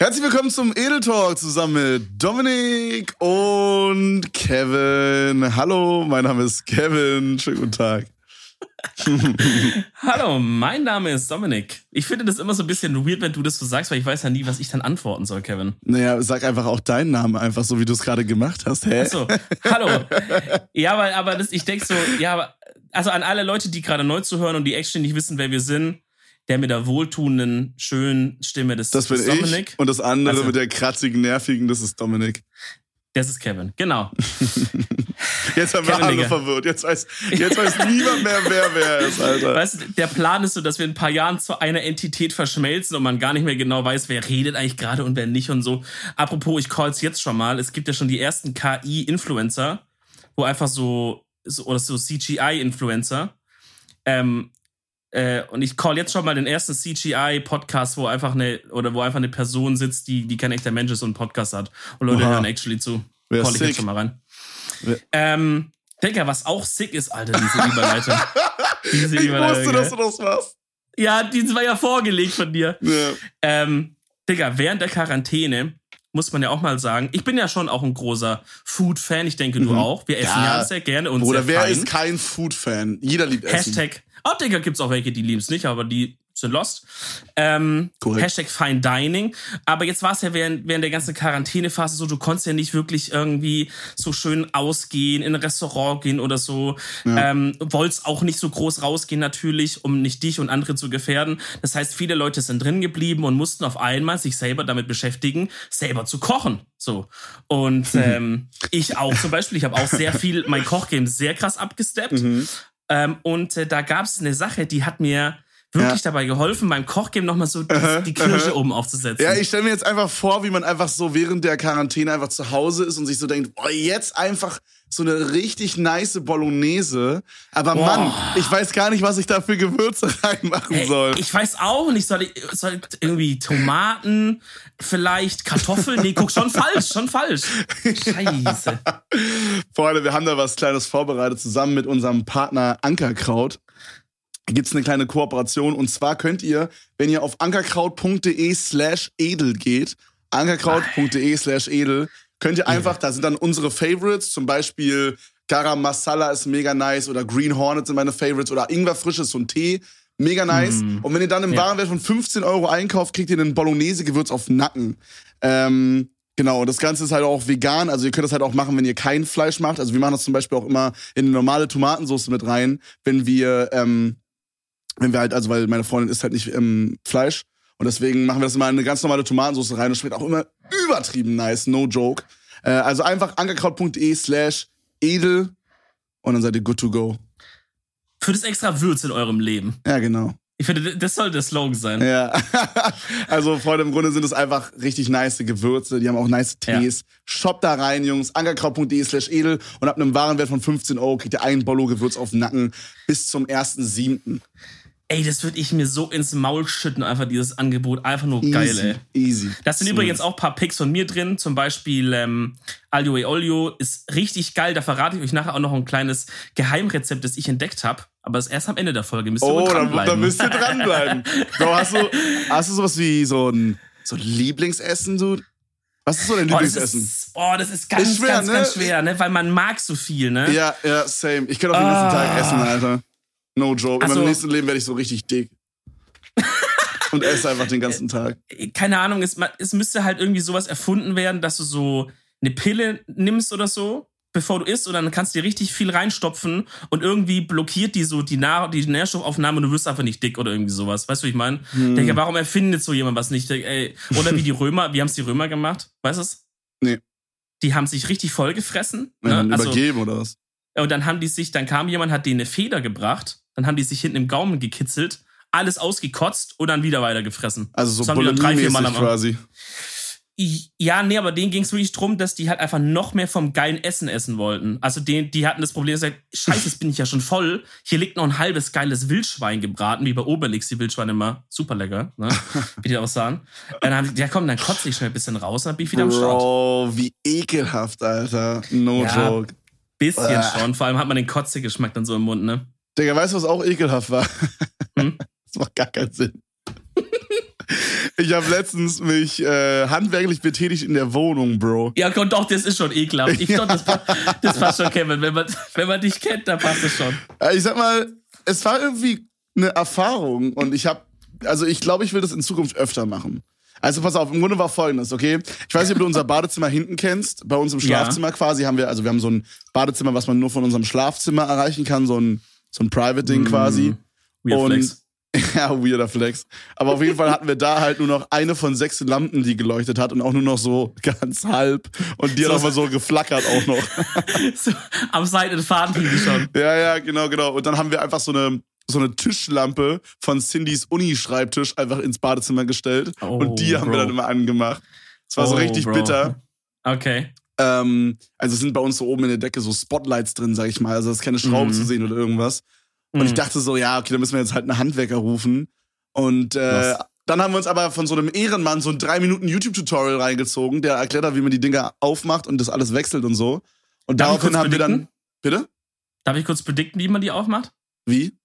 Herzlich willkommen zum Edel Talk zusammen mit Dominik und Kevin. Hallo, mein Name ist Kevin. Schönen guten Tag. Hallo, mein Name ist Dominik. Ich finde das immer so ein bisschen weird, wenn du das so sagst, weil ich weiß ja nie, was ich dann antworten soll, Kevin. Naja, sag einfach auch deinen Namen, einfach so, wie du es gerade gemacht hast. Hä? Achso, hallo. Ja, aber, aber das, ich denke so, ja, also an alle Leute, die gerade neu zuhören und die actually nicht wissen, wer wir sind, der mit der wohltuenden, schönen Stimme, das, das bin Dominik. Ich und das andere Also- mit der kratzigen, nervigen, das ist Dominik. Das ist Kevin, genau. Jetzt haben wir Kevin, alle Digga. verwirrt. Jetzt weiß, jetzt weiß niemand mehr, wer wer ist, Alter. Weißt du, der Plan ist so, dass wir in ein paar Jahren zu einer Entität verschmelzen und man gar nicht mehr genau weiß, wer redet eigentlich gerade und wer nicht und so. Apropos, ich call's jetzt schon mal. Es gibt ja schon die ersten KI-Influencer, wo einfach so, so oder so CGI-Influencer. Ähm, äh, und ich call jetzt schon mal den ersten CGI-Podcast, wo einfach eine, oder wo einfach eine Person sitzt, die, die kein echter Mensch ist und einen Podcast hat. Und Leute Oha. hören actually zu. Wär Call ich sick. jetzt schon mal rein. Wär- Ähm, Digga, was auch sick ist, Alter, diese Überleitung. diese Ich Überleitung, wusste, dass du das machst. Ja, die war ja vorgelegt von dir. Ja. Ähm, Digga, während der Quarantäne muss man ja auch mal sagen, ich bin ja schon auch ein großer Food-Fan. Ich denke, du Mhm. auch. Wir essen Ja. ja, sehr gerne und sehr wer fein. ist kein Food-Fan? Jeder liebt Essen. Hashtag. Oh, Digga, gibt's auch welche, die lieben es nicht, aber die sind lost. Ähm, Korrekt. Hashtag Fine Dining. Aber jetzt war es ja während, während der ganzen Quarantänephase so, du konntest ja nicht wirklich irgendwie so schön ausgehen, in ein Restaurant gehen oder so. Ja. Ähm, wolltest auch nicht so groß rausgehen natürlich, um nicht dich und andere zu gefährden. Das heißt, viele Leute sind drin geblieben und mussten auf einmal sich selber damit beschäftigen, selber zu kochen. So. Und ähm, ich auch zum Beispiel. Ich habe auch sehr viel mein Kochgame sehr krass abgesteppt. Mhm. Ähm, und äh, da gab es eine Sache, die hat mir wirklich dabei geholfen, beim Kochgame nochmal so die, die Kirsche oben aufzusetzen. Ja, ich stelle mir jetzt einfach vor, wie man einfach so während der Quarantäne einfach zu Hause ist und sich so denkt, boah, jetzt einfach so eine richtig nice Bolognese. Aber Boah. Mann, ich weiß gar nicht, was ich da für Gewürze reinmachen Hey, soll. ich weiß auch nicht, soll ich, soll ich irgendwie Tomaten, vielleicht Kartoffeln? Nee, guck, schon falsch, schon falsch. Scheiße. Freunde, wir haben da was Kleines vorbereitet, zusammen mit unserem Partner Ankerkraut. Gibt's eine kleine Kooperation und zwar könnt ihr, wenn ihr auf ankerkraut.de slash edel geht, ankerkraut.de slash edel, könnt ihr einfach, da sind dann unsere Favorites, zum Beispiel Garam Masala ist mega nice oder Green Hornet sind meine Favorites oder Ingwer frisches ein Tee, mega nice. Mm. Und wenn ihr dann im Ja. Warenwert von 15 Euro einkauft, kriegt ihr einen Bolognese-Gewürz auf Nacken. Ähm, Genau, das Ganze ist halt auch vegan. Also ihr könnt das halt auch machen, wenn ihr kein Fleisch macht. Also wir machen das zum Beispiel auch immer in eine normale Tomatensauce mit rein, wenn wir, ähm, wenn wir halt, also weil meine Freundin isst halt nicht ähm, Fleisch. Und deswegen machen wir das immer in eine ganz normale Tomatensauce rein. Und schmeckt auch immer übertrieben nice, no joke. Äh, also einfach ankerkraut.de slash edel und dann seid ihr good to go. Für das extra Würz in eurem Leben. Ja, genau. Ich finde, das soll der Slogan sein. Ja. also, Freunde, im Grunde sind es einfach richtig nice Gewürze. Die haben auch nice Tees. Shop da rein, Jungs. Ankerkraut.de slash edel. Und ab einem Warenwert von 15 Euro kriegt ihr ein Bollo-Gewürz auf den Nacken bis zum 1.7. Ey, das würde ich mir so ins Maul schütten, einfach dieses Angebot. Einfach nur geil, Easy. ey. Easy. Da sind Smooth. übrigens auch ein paar Picks von mir drin, zum Beispiel ähm, Alio e Olio ist richtig geil. Da verrate ich euch nachher auch noch ein kleines Geheimrezept, das ich entdeckt habe. Aber das ist erst am Ende der Folge. Müsst ihr Oh, da, dranbleiben. da müsst ihr dranbleiben. Bro, hast du, hast du sowas wie so ein so ein Lieblingsessen? So? Was ist so dein Oh das, Lieblingsessen? ist, oh, das ist ganz, Ist schwer, ganz, ne? ganz schwer, ne? Weil man mag so viel, ne? ja, ja, same. Ich könnte auch den ganzen Ah. Tag essen, Alter. No joke. In Also- meinem nächsten Leben werde ich so richtig dick. Und esse einfach den ganzen Tag. keine Ahnung, es, es müsste halt irgendwie sowas erfunden werden, dass du so eine Pille nimmst oder so, bevor du isst, und dann kannst du dir richtig viel reinstopfen und irgendwie blockiert die so die, Nahr die Nährstoffaufnahme und du wirst einfach nicht dick oder irgendwie sowas. Weißt du, wie ich meine? Hm. Denke, warum erfindet so jemand was nicht? Ey, oder wie die Römer, wie haben es die Römer gemacht? Weißt du es? Nee. Die haben sich richtig vollgefressen. Ja, Ne? Also, übergeben oder was? und dann haben die sich, dann kam jemand, hat denen eine Feder gebracht, dann haben die sich hinten im Gaumen gekitzelt, alles ausgekotzt und dann wieder weiter gefressen. Also so Das drei, vier Mal am quasi. Ja, nee, aber denen ging es wirklich drum, dass die halt einfach noch mehr vom geilen Essen essen wollten. Also die, die hatten das Problem, dass sie gesagt, scheiße, jetzt bin ich ja schon voll. Hier liegt noch ein halbes geiles Wildschwein gebraten, wie bei Obelix, die Wildschweine immer super lecker, ne? wie die auch sagen. Dann haben die, ja komm, dann kotze ich schnell ein bisschen raus, dann bin ich wieder am Start. Bro, wie ekelhaft, Alter. No Ja. joke. Bisschen schon, vor allem hat man den Kotzegeschmack dann so im Mund, ne? Digga, weißt du, was auch ekelhaft war? Hm? Das macht gar keinen Sinn. Ich habe letztens mich äh, handwerklich betätigt in der Wohnung, Bro. Ja, Gott, doch, das ist schon ekelhaft. Ich glaube, das, das passt schon, Kevin. Wenn man, wenn man dich kennt, dann passt es schon. Äh, Ich sag mal, es war irgendwie eine Erfahrung und ich habe, also ich glaube, ich will das in Zukunft öfter machen. Also pass auf, im Grunde war folgendes, okay? Ich weiß nicht, ob du unser Badezimmer hinten kennst. Bei uns im Ja. Schlafzimmer quasi haben wir, also wir haben so ein Badezimmer, was man nur von unserem Schlafzimmer erreichen kann, so ein, so ein Private-Ding quasi. Weird Und- Flex. Ja, weirder Flex. Aber auf jeden Fall hatten wir da halt nur noch eine von sechs Lampen, die geleuchtet hat und auch nur noch so ganz halb. Und die hat So- auch mal so geflackert auch noch. So, am seidenen Faden schon. Ja, ja, genau, genau. Und dann haben wir einfach so eine, so eine Tischlampe von Cindy's Uni-Schreibtisch einfach ins Badezimmer gestellt. Oh, und die haben wir Bro. dann immer angemacht. Es war so Oh, richtig Bro. bitter. Okay. Ähm, also sind bei uns so oben in der Decke so Spotlights drin, sag ich mal. Also es ist keine Schrauben Mhm. zu sehen oder irgendwas. Und ich Mhm. dachte so, ja, okay, dann müssen wir jetzt halt einen Handwerker rufen. Und äh, Was? dann haben wir uns aber von so einem Ehrenmann so ein drei Minuten YouTube-Tutorial reingezogen, der erklärt hat, wie man die Dinger aufmacht und das alles wechselt und so. Und Darf ich daraufhin haben wir dann. Bitte? Darf ich kurz predikten, wie man die aufmacht? Wie?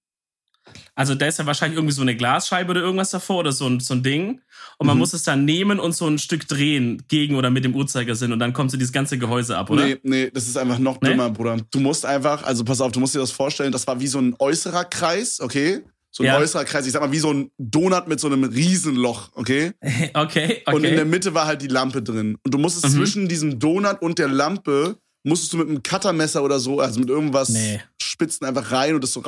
Also da ist ja wahrscheinlich irgendwie so eine Glasscheibe oder irgendwas davor oder so ein, so ein Ding. Und man Mhm. muss es dann nehmen und so ein Stück drehen gegen oder mit dem Uhrzeigersinn und dann kommt so dieses ganze Gehäuse ab, oder? Nee, nee, das ist einfach noch Nee? dümmer, Bruder. Du musst einfach, also pass auf, du musst dir das vorstellen, das war wie so ein äußerer Kreis, okay? So ein Ja. äußerer Kreis, ich sag mal, wie so ein Donut mit so einem Riesenloch, okay? Okay, okay. Und in der Mitte war halt die Lampe drin. Und du musstest Mhm. zwischen diesem Donut und der Lampe, musstest du mit einem Cuttermesser oder so, also mit irgendwas Nee. Spitzen einfach rein und das so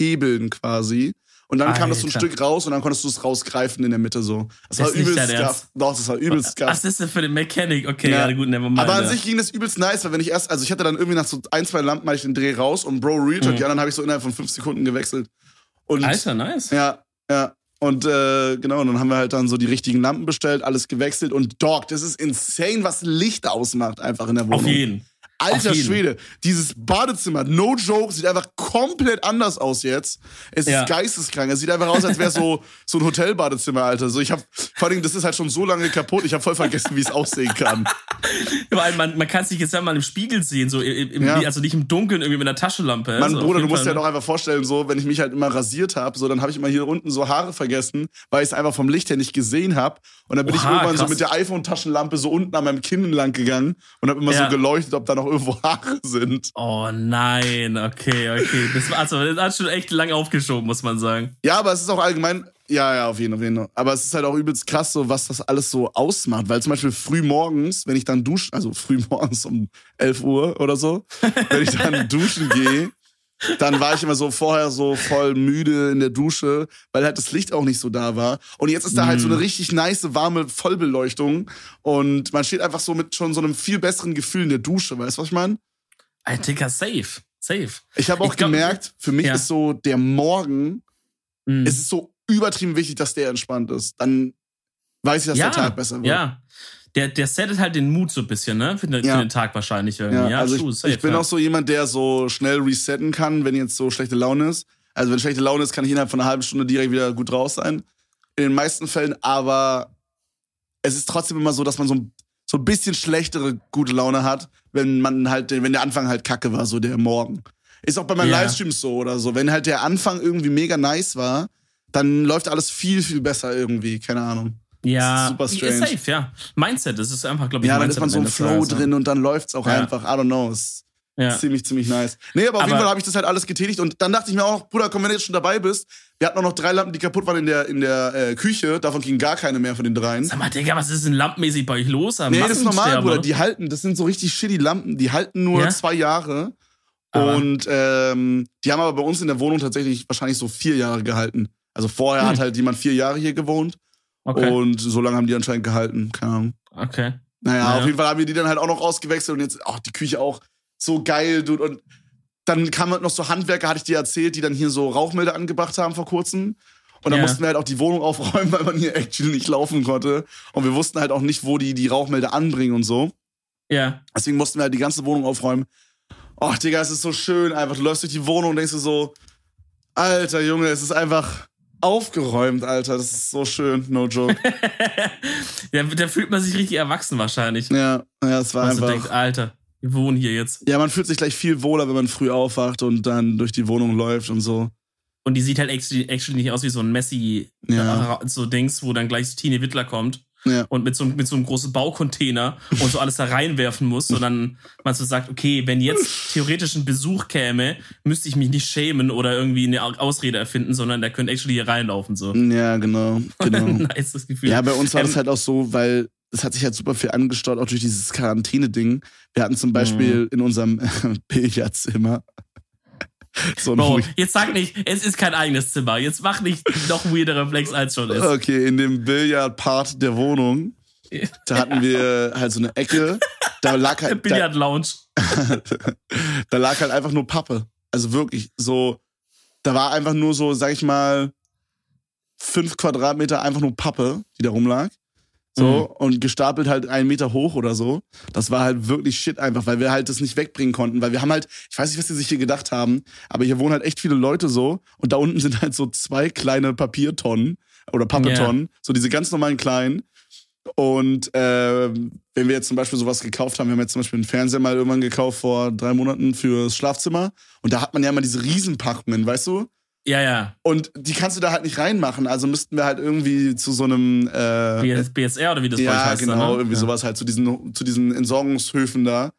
raushebeln quasi. Und dann kam das so ein Alter. Stück raus und dann konntest du es rausgreifen in der Mitte so. Das, Das war übelst. Ernst? Doch, das war übelst scuff. Was ist denn für den Mechanic? Okay, Ja. ja, gut, nevermind. Aber an sich ging das übelst nice, weil wenn ich erst, also ich hatte dann irgendwie nach so ein, zwei Lampen hatte ich den Dreh raus und Bro Real Talk, Mhm. ja, dann habe ich so innerhalb von fünf Sekunden gewechselt. Und Alter, nice. ja, ja. Und äh, genau, und dann haben wir halt dann so die richtigen Lampen bestellt, alles gewechselt und Dog, das ist insane, was Licht ausmacht einfach in der Wohnung. Auf jeden. Alter. Schwede, dieses Badezimmer, no joke, sieht einfach komplett anders aus jetzt. Es Ja. ist geisteskrank. Es sieht einfach aus, als wäre so so ein Hotelbadezimmer, Alter. So ich habe vor allem, das ist halt schon so lange kaputt. Ich habe voll vergessen, wie es aussehen kann. Allem, man, man kann sich jetzt ja mal im Spiegel sehen, so im, Ja. also nicht im Dunkeln irgendwie mit einer Taschenlampe. Mann, so, auf Bruder, du musst dir Fall, halt auch einfach vorstellen, so, wenn ich mich halt immer rasiert habe, so, dann habe ich immer hier unten so Haare vergessen, weil ich es einfach vom Licht her nicht gesehen habe. Und dann bin ich Oha, irgendwann so krass. mit der iPhone-Taschenlampe so unten an meinem Kinn lang gegangen und habe immer Ja. so geleuchtet, ob da noch irgendwo Haare sind. Oh nein, okay, okay. Das war also, das hat schon echt lang aufgeschoben, muss man sagen. Ja, aber es ist auch allgemein, ja, ja, auf jeden Fall. Auf jeden Fall. Aber es ist halt auch übelst krass, so, was das alles so ausmacht. Weil zum Beispiel früh morgens, wenn ich dann duschen, also früh morgens um 11 Uhr oder so, wenn ich dann duschen gehe, dann war ich immer so vorher so voll müde in der Dusche, weil halt das Licht auch nicht so da war. Und jetzt ist da halt so eine richtig nice, warme Vollbeleuchtung. Und man steht einfach so mit schon so einem viel besseren Gefühl in der Dusche. Weißt du, was ich meine? Ein Dicker, safe. Safe. Ich habe auch Ich glaub, gemerkt, für mich ja. ist so der Morgen Mhm. es ist so übertrieben wichtig, dass der entspannt ist. Dann weiß ich, dass der Tag besser wird. Ja. Der, der settet halt den Mut so ein bisschen, ne? Für den, Ja. für den Tag wahrscheinlich irgendwie. Ja, Ja, also true, ich, safe, ich bin ja. auch so jemand, der so schnell resetten kann, wenn jetzt so schlechte Laune ist. Also wenn schlechte Laune ist, kann ich innerhalb von einer halben Stunde direkt wieder gut raus sein. In den meisten Fällen, aber es ist trotzdem immer so, dass man so, ein- so ein bisschen schlechtere gute Laune hat, wenn man halt, wenn der Anfang halt kacke war, so der Morgen. Ist auch bei meinen Ja. Livestreams so oder so. Wenn halt der Anfang irgendwie mega nice war, dann läuft alles viel, viel besser irgendwie. Keine Ahnung. Ja, Das ist super ist strange. safe, ja. Mindset, das ist einfach, glaube ich, Ja, dann ist man so im Flow Tages, drin und dann läuft's auch Ja. einfach. I don't know. Ist Ja. ziemlich, ziemlich nice. Nee, aber auf jeden Aber- Fall habe ich das halt alles getätigt und dann dachte ich mir auch, Bruder, komm, wenn du jetzt schon dabei bist, wir hatten auch noch drei Lampen, die kaputt waren in der, in der äh, Küche, davon ging gar keine mehr von den dreien. Sag mal, Digga, was ist denn lampenmäßig bei euch los? Nee, das ist normal, Bruder. Die halten, das sind so richtig shitty Lampen, die halten nur Ja? zwei Jahre. Aber- Und ähm, die haben aber bei uns in der Wohnung tatsächlich wahrscheinlich so vier Jahre gehalten. Also vorher Hm. hat halt jemand vier Jahre hier gewohnt Okay, und so lange haben die anscheinend gehalten. Keine Ahnung. okay. Naja, Naja. auf jeden Fall haben wir die dann halt auch noch ausgewechselt und jetzt, ach, die Küche auch so geil, dude. Und dann kamen halt noch so Handwerker, hatte ich dir erzählt, die dann hier so Rauchmelder angebracht haben vor kurzem. Und dann Ja. mussten wir halt auch die Wohnung aufräumen, weil man hier actually nicht laufen konnte. Und wir wussten halt auch nicht, wo die die Rauchmelder anbringen und so. Ja. Deswegen mussten wir halt die ganze Wohnung aufräumen. Och, Digga, es ist so schön einfach. Du läufst durch die Wohnung und denkst dir so, Alter Junge, es ist einfach aufgeräumt, Alter. Das ist so schön, no joke. ja. Da fühlt man sich richtig erwachsen wahrscheinlich. ja, ja, es war so einfach. denkt, Alter, wir wohnen hier jetzt. Ja, man fühlt sich gleich viel wohler, wenn man früh aufwacht und dann durch die Wohnung läuft und so. Und die sieht halt actually, actually nicht aus wie so ein Messi, Ja. äh, so Dings, wo dann gleich Tine Wittler kommt Ja. und mit so, einem- mit so einem großen Baucontainer und so alles da reinwerfen muss, sondern man so sagt, okay, wenn jetzt theoretisch ein Besuch käme, müsste ich mich nicht schämen oder irgendwie eine Ausrede erfinden, sondern der könnte actually hier reinlaufen. So. Ja, genau. genau. nice das Gefühl. Ja, bei uns war Ähm, das halt auch so, weil es hat sich halt super viel angestaut, auch durch dieses Quarantäne-Ding. Wir hatten zum Beispiel Mhm. in unserem Billardzimmer so Bro, jetzt sag nicht, es ist kein eigenes Zimmer. Jetzt mach nicht noch weirder Flex als schon ist. Okay, in dem Billard-Part der Wohnung, da hatten wir halt so eine Ecke, da lag halt, da, Billard Lounge. da lag halt einfach nur Pappe. Also wirklich so, da war einfach nur so, sag ich mal, fünf Quadratmeter einfach nur Pappe, die da rumlag. So, Mhm. und gestapelt halt einen Meter hoch oder so. Das war halt wirklich shit einfach, weil wir halt das nicht wegbringen konnten. Weil wir haben halt, ich weiß nicht, was die sich hier gedacht haben, aber hier wohnen halt echt viele Leute so. Und da unten sind halt so zwei kleine Papiertonnen oder Pappetonnen. So diese ganz normalen kleinen. Und ähm, wenn wir jetzt zum Beispiel sowas gekauft haben, wir haben jetzt zum Beispiel einen Fernseher mal irgendwann gekauft vor drei Monaten fürs Schlafzimmer. Und da hat man ja immer diese Riesenpackungen, weißt du? Ja, ja. Und die kannst du da halt nicht reinmachen. Also müssten wir halt irgendwie zu so einem äh, BS, BSR oder wie das bei euch ja, heißt. genau, dann, ne? irgendwie ja. sowas halt zu diesen, zu diesen Entsorgungshöfen da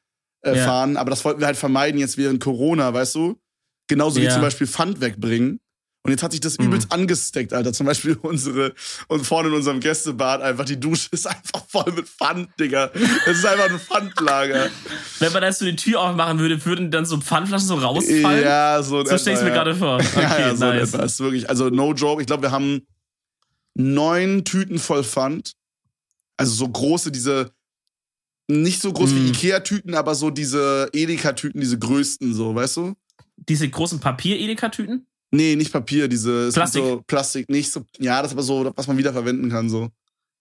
äh, Ja. fahren. Aber das wollten wir halt vermeiden jetzt während Corona, weißt du? Genauso wie Ja. zum Beispiel Pfand wegbringen. Und jetzt hat sich das Mhm. übelst angesteckt, Alter. Zum Beispiel unsere, und vorne in unserem Gästebad einfach, die Dusche ist einfach voll mit Pfand, Digga. Es ist einfach ein Pfandlager. Wenn man da jetzt so die Tür aufmachen würde, würden dann so Pfandflaschen so rausfallen? Ja, so So stelle ich mir ja. gerade vor. Okay, ja, ja, so nice. etwa. Ist wirklich, also no joke. Ich glaube, wir haben neun Tüten voll Pfand. Also so große, diese, nicht so groß wie Mm. Ikea-Tüten, aber so diese Edeka-Tüten, diese größten, so, weißt du? Diese großen Papier-Edeka-Tüten? Nee, nicht Papier, diese Plastik. So Plastik, nicht so, ja, das ist aber so, was man wiederverwenden kann, so.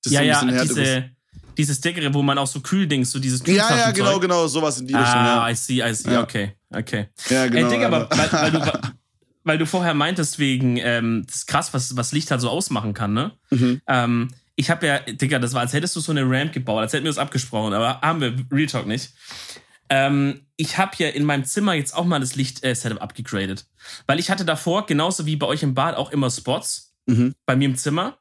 Das Ja, ja, diese, dieses dickere, wo man auch so Kühldings, so dieses Ja, ja, genau, genau, sowas in die Richtung, Ah, ja. I see, I see. Ja. Okay, okay. Ja, genau. Ey, Digga, aber Alter. weil, weil, du, weil du vorher meintest, wegen, ähm, das ist krass, was, was Licht halt so ausmachen kann, ne? Mhm. Ähm, ich habe ja, Digga, das war, als hättest du so eine Ramp gebaut, als hätten wir das abgesprochen, aber haben wir Real Talk nicht. Ähm, ich habe ja in meinem Zimmer jetzt auch mal das Licht-Setup abgegradet. Weil ich hatte davor, genauso wie bei euch im Bad, auch immer Spots Mhm. bei mir im Zimmer.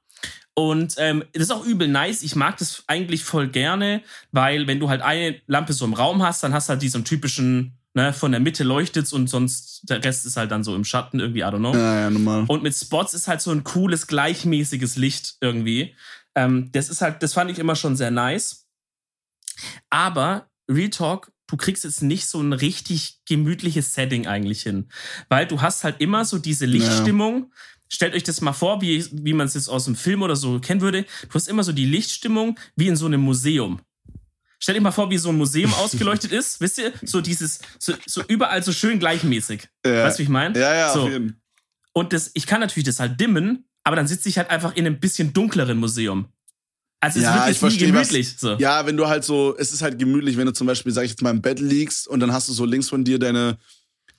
Und ähm, das ist auch übel nice. Ich mag das eigentlich voll gerne, weil wenn du halt eine Lampe so im Raum hast, dann hast du halt diesen typischen, ne, von der Mitte leuchtet's und sonst der Rest ist halt dann so im Schatten irgendwie, I don't know. Ja, ja, normal. Und mit Spots ist halt so ein cooles, gleichmäßiges Licht irgendwie. Ähm, das ist halt, das fand ich immer schon sehr nice. Aber Real Talk, du kriegst jetzt nicht so ein richtig gemütliches Setting eigentlich hin. Weil du hast halt immer so diese Lichtstimmung. Stellt euch das mal vor, wie, wie man es jetzt aus dem Film oder so kennen würde. Du hast immer so die Lichtstimmung wie in so einem Museum. Stellt euch mal vor, wie so ein Museum ausgeleuchtet ist. Wisst ihr? So dieses, so, so überall so schön gleichmäßig. Ja. Weißt du, wie ich meine? Ja, ja, so. auf jeden Und das, ich kann natürlich das halt dimmen, aber dann sitze ich halt einfach in einem bisschen dunkleren Museum. Also es Ja, ist ich wirklich nie verstehe, was- gemütlich. So. Ja, wenn du halt so, es ist halt gemütlich, wenn du zum Beispiel, sag ich jetzt mal, im Bett liegst und dann hast du so links von dir deine,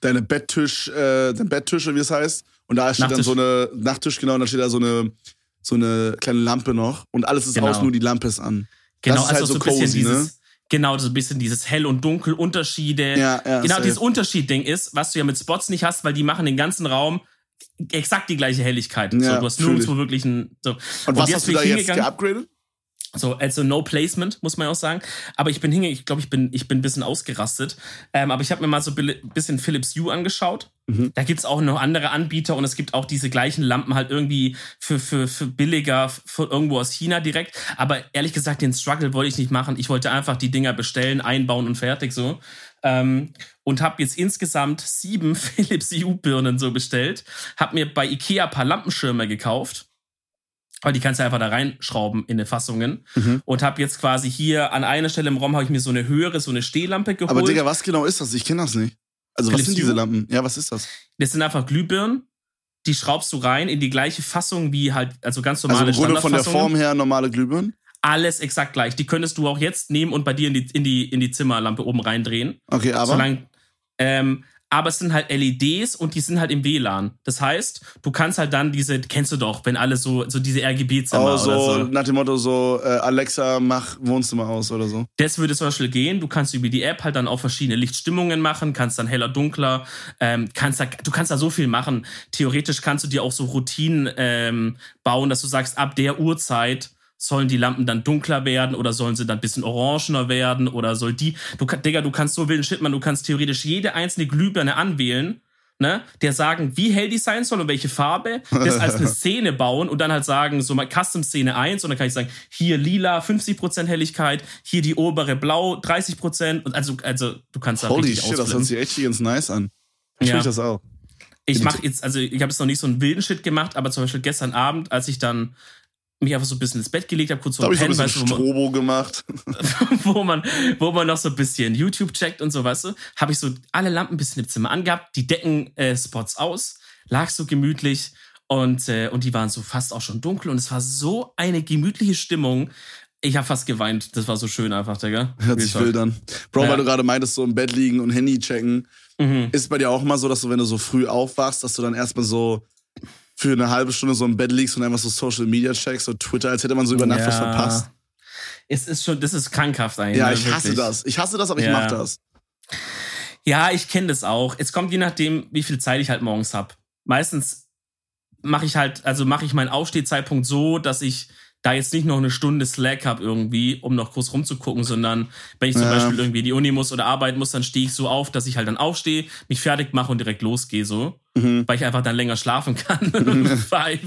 deine Betttisch, äh, dein Betttisch, wie es heißt. Und da steht dann Nachttisch. so eine Nachttisch, genau, und da steht da so eine, so eine kleine Lampe noch. Und alles ist Genau. aus, nur die Lampe ist an. genau, das ist halt also so so ein bisschen cozy, ne? dieses, genau, so ein bisschen dieses Hell- und Dunkel-Unterschiede. Ja, ja, genau, safe. dieses Unterschied-Ding ist, was du ja mit Spots nicht hast, weil die machen den ganzen Raum exakt die gleiche Helligkeit. so, Ja, du hast nirgendwo ich. wirklich ein. So. Und, was jetzt hast du da ich jetzt geupgradet? So, also no placement, muss man ja auch sagen. Aber ich bin hinge, ich glaube, ich bin, ich bin ein bisschen ausgerastet. Ähm, aber ich habe mir mal so ein bisschen Philips Hue angeschaut. Mhm. Da gibt's auch noch andere Anbieter und es gibt auch diese gleichen Lampen halt irgendwie für, für, für billiger für irgendwo aus China direkt. Aber ehrlich gesagt, den Struggle wollte ich nicht machen. Ich wollte einfach die Dinger bestellen, einbauen und fertig so. Ähm, und habe jetzt insgesamt sieben Philips Hue-Birnen so bestellt. Hab mir bei Ikea ein paar Lampenschirme gekauft. Weil die kannst du einfach da reinschrauben in den Fassungen. Mhm. Und habe jetzt quasi hier an einer Stelle im Raum habe ich mir so eine höhere, so eine Stehlampe geholt. Aber Digga, was genau ist das? Ich kenne das nicht. Also, was Philips sind diese? Lampen? Ja, was ist das? Das sind einfach Glühbirnen. Die schraubst du rein in die gleiche Fassung wie halt, also ganz Also normale im Grunde von der. Form her normale Glühbirnen? Alles exakt gleich. Die könntest du auch jetzt nehmen und bei dir in die, in die, in die Zimmerlampe oben reindrehen. Okay, aber. Solange, ähm, aber es sind halt LEDs und die sind halt im WLAN. Das heißt, du kannst halt dann diese, kennst du doch, wenn alle so, so diese RGB-Zimmer Oh, so, oder so. nach dem Motto so, äh, Alexa, mach Wohnzimmer aus oder so. Das würde zum Beispiel gehen. Du kannst über die App halt dann auch verschiedene Lichtstimmungen machen, kannst dann heller, dunkler, ähm, kannst da, du kannst da so viel machen. Theoretisch kannst du dir auch so Routinen ähm, bauen, dass du sagst, ab der Uhrzeit sollen die Lampen dann dunkler werden oder sollen sie dann ein bisschen orangener werden oder soll die, du, Digga, du kannst so wilden Shit machen, du kannst theoretisch jede einzelne Glühbirne anwählen, ne, der sagen, wie hell die sein soll und welche Farbe, das als eine Szene bauen und dann halt sagen, so mal Custom-Szene 1 und dann kann ich sagen, hier lila 50% Helligkeit, hier die obere blau 30% und also, also du kannst da Holy richtig shit, das hört sich echt ganz nice an. Ich Ja. ja. das auch. Ich mache jetzt, also ich habe jetzt noch nicht so einen wilden Shit gemacht, aber zum Beispiel gestern Abend, als ich dann mich einfach so ein bisschen ins Bett gelegt habe, kurz vor habe ich so ein weißt du, wo man- Strobo gemacht. wo man, wo man noch so ein bisschen YouTube checkt und so, weißt du, habe ich so alle Lampen ein bisschen im Zimmer angehabt, die Decken äh, Spots aus, lag so gemütlich und, äh, und die waren so fast auch schon dunkel und es war so eine gemütliche Stimmung. Ich habe fast geweint. Das war so schön einfach, Digga. Hört sich wild an. Bro, Ja. weil du gerade meintest, so im Bett liegen und Handy checken. Mhm. Ist bei dir auch mal so, dass du, wenn du so früh aufwachst, dass du dann erstmal so für eine halbe Stunde so im Bett liegst und einfach so Social Media checkst, so Twitter, als hätte man so über Nacht was Ja. verpasst. Es ist schon, das ist krankhaft eigentlich. Ja, ne, ich hasse wirklich. das. Ich hasse das, aber ich Ja. mach das. Ja, ich kenne das auch. Es kommt je nachdem, wie viel Zeit ich halt morgens hab. Meistens mache ich halt, also mache ich meinen Aufstehzeitpunkt so, dass ich da jetzt nicht noch eine Stunde Slack habe irgendwie, um noch kurz rumzugucken, sondern wenn ich zum Ja. Beispiel irgendwie in die Uni muss oder arbeiten muss, dann stehe ich so auf, dass ich halt dann aufstehe, mich fertig mache und direkt losgehe so, Mhm. weil ich einfach dann länger schlafen kann. five,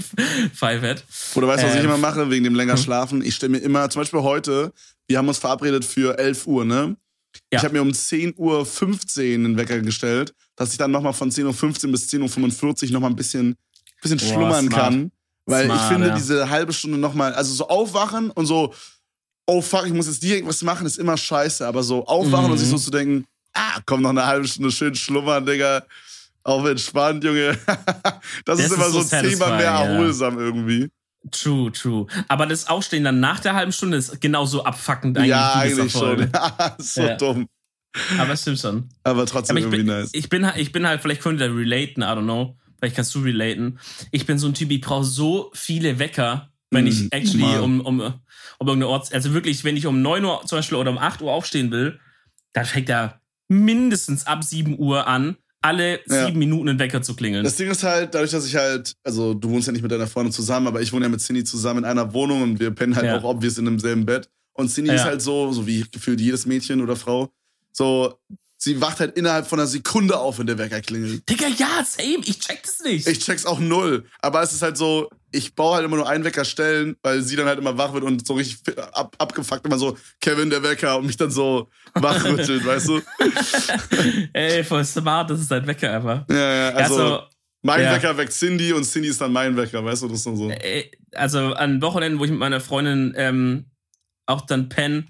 five at. Oder weißt du, was ich Ähm. immer mache, wegen dem länger Hm. Schlafen? Ich stelle mir immer, zum Beispiel heute, wir haben uns verabredet für 11 Uhr, ne? Ja. Ich habe mir um 10.15 Uhr einen Wecker gestellt, dass ich dann nochmal von 10.15 Uhr bis 10.45 Uhr nochmal ein bisschen, bisschen Boah, schlummern smart. kann. Weil Smart, ich finde, ja. diese halbe Stunde nochmal, also so aufwachen und so, oh fuck, ich muss jetzt direkt was machen, ist immer scheiße. Aber so aufwachen Mhm. und sich so zu denken, ah, komm noch eine halbe Stunde schön schlummern, Digga. Auf entspannt, Junge. das, ist ist immer so so zehnmal satisfying, mehr ja. erholsam irgendwie. True, true. Aber das Aufstehen dann nach der halben Stunde ist genauso abfuckend eigentlich. ja, das eigentlich schon. so Ja. dumm. Aber es stimmt schon. Aber trotzdem Aber ich irgendwie bin, nice. ich, bin, halt- ich bin halt, vielleicht könnt ihr da relaten, I don't know. Vielleicht kannst du relaten. Ich bin so ein Typ, ich brauche so viele Wecker, wenn Mm, ich actually Mann. um, um, um irgendeine Ort, also wirklich, wenn ich um 9 Uhr zum Beispiel oder um 8 Uhr aufstehen will, dann fängt er mindestens ab 7 Uhr an, alle Ja. sieben Minuten einen Wecker zu klingeln. Das Ding ist halt, dadurch, dass ich halt, also du wohnst ja nicht mit deiner Freundin zusammen, aber ich wohne ja mit Cindy zusammen in einer Wohnung und wir pennen halt Ja. auch obvious in demselben Bett. Und Cindy Ja. ist halt so, so wie gefühlt jedes Mädchen oder Frau, so, sie wacht halt innerhalb von einer Sekunde auf, wenn der Wecker klingelt. Digga, ja, same, ich check das nicht. Ich check's auch null. Aber es ist halt so, ich baue halt immer nur einen Wecker stellen, weil sie dann halt immer wach wird und so richtig ab, abgefuckt immer so, Kevin der Wecker und mich dann so wachrüttelt, weißt du? Ey, voll smart, das ist dein Wecker einfach. Ja, ja, also, Also, mein ja. Wecker weckt Cindy und Cindy ist dann mein Wecker, weißt du? Das ist dann so. also an Wochenenden, wo ich mit meiner Freundin ähm, auch dann penne,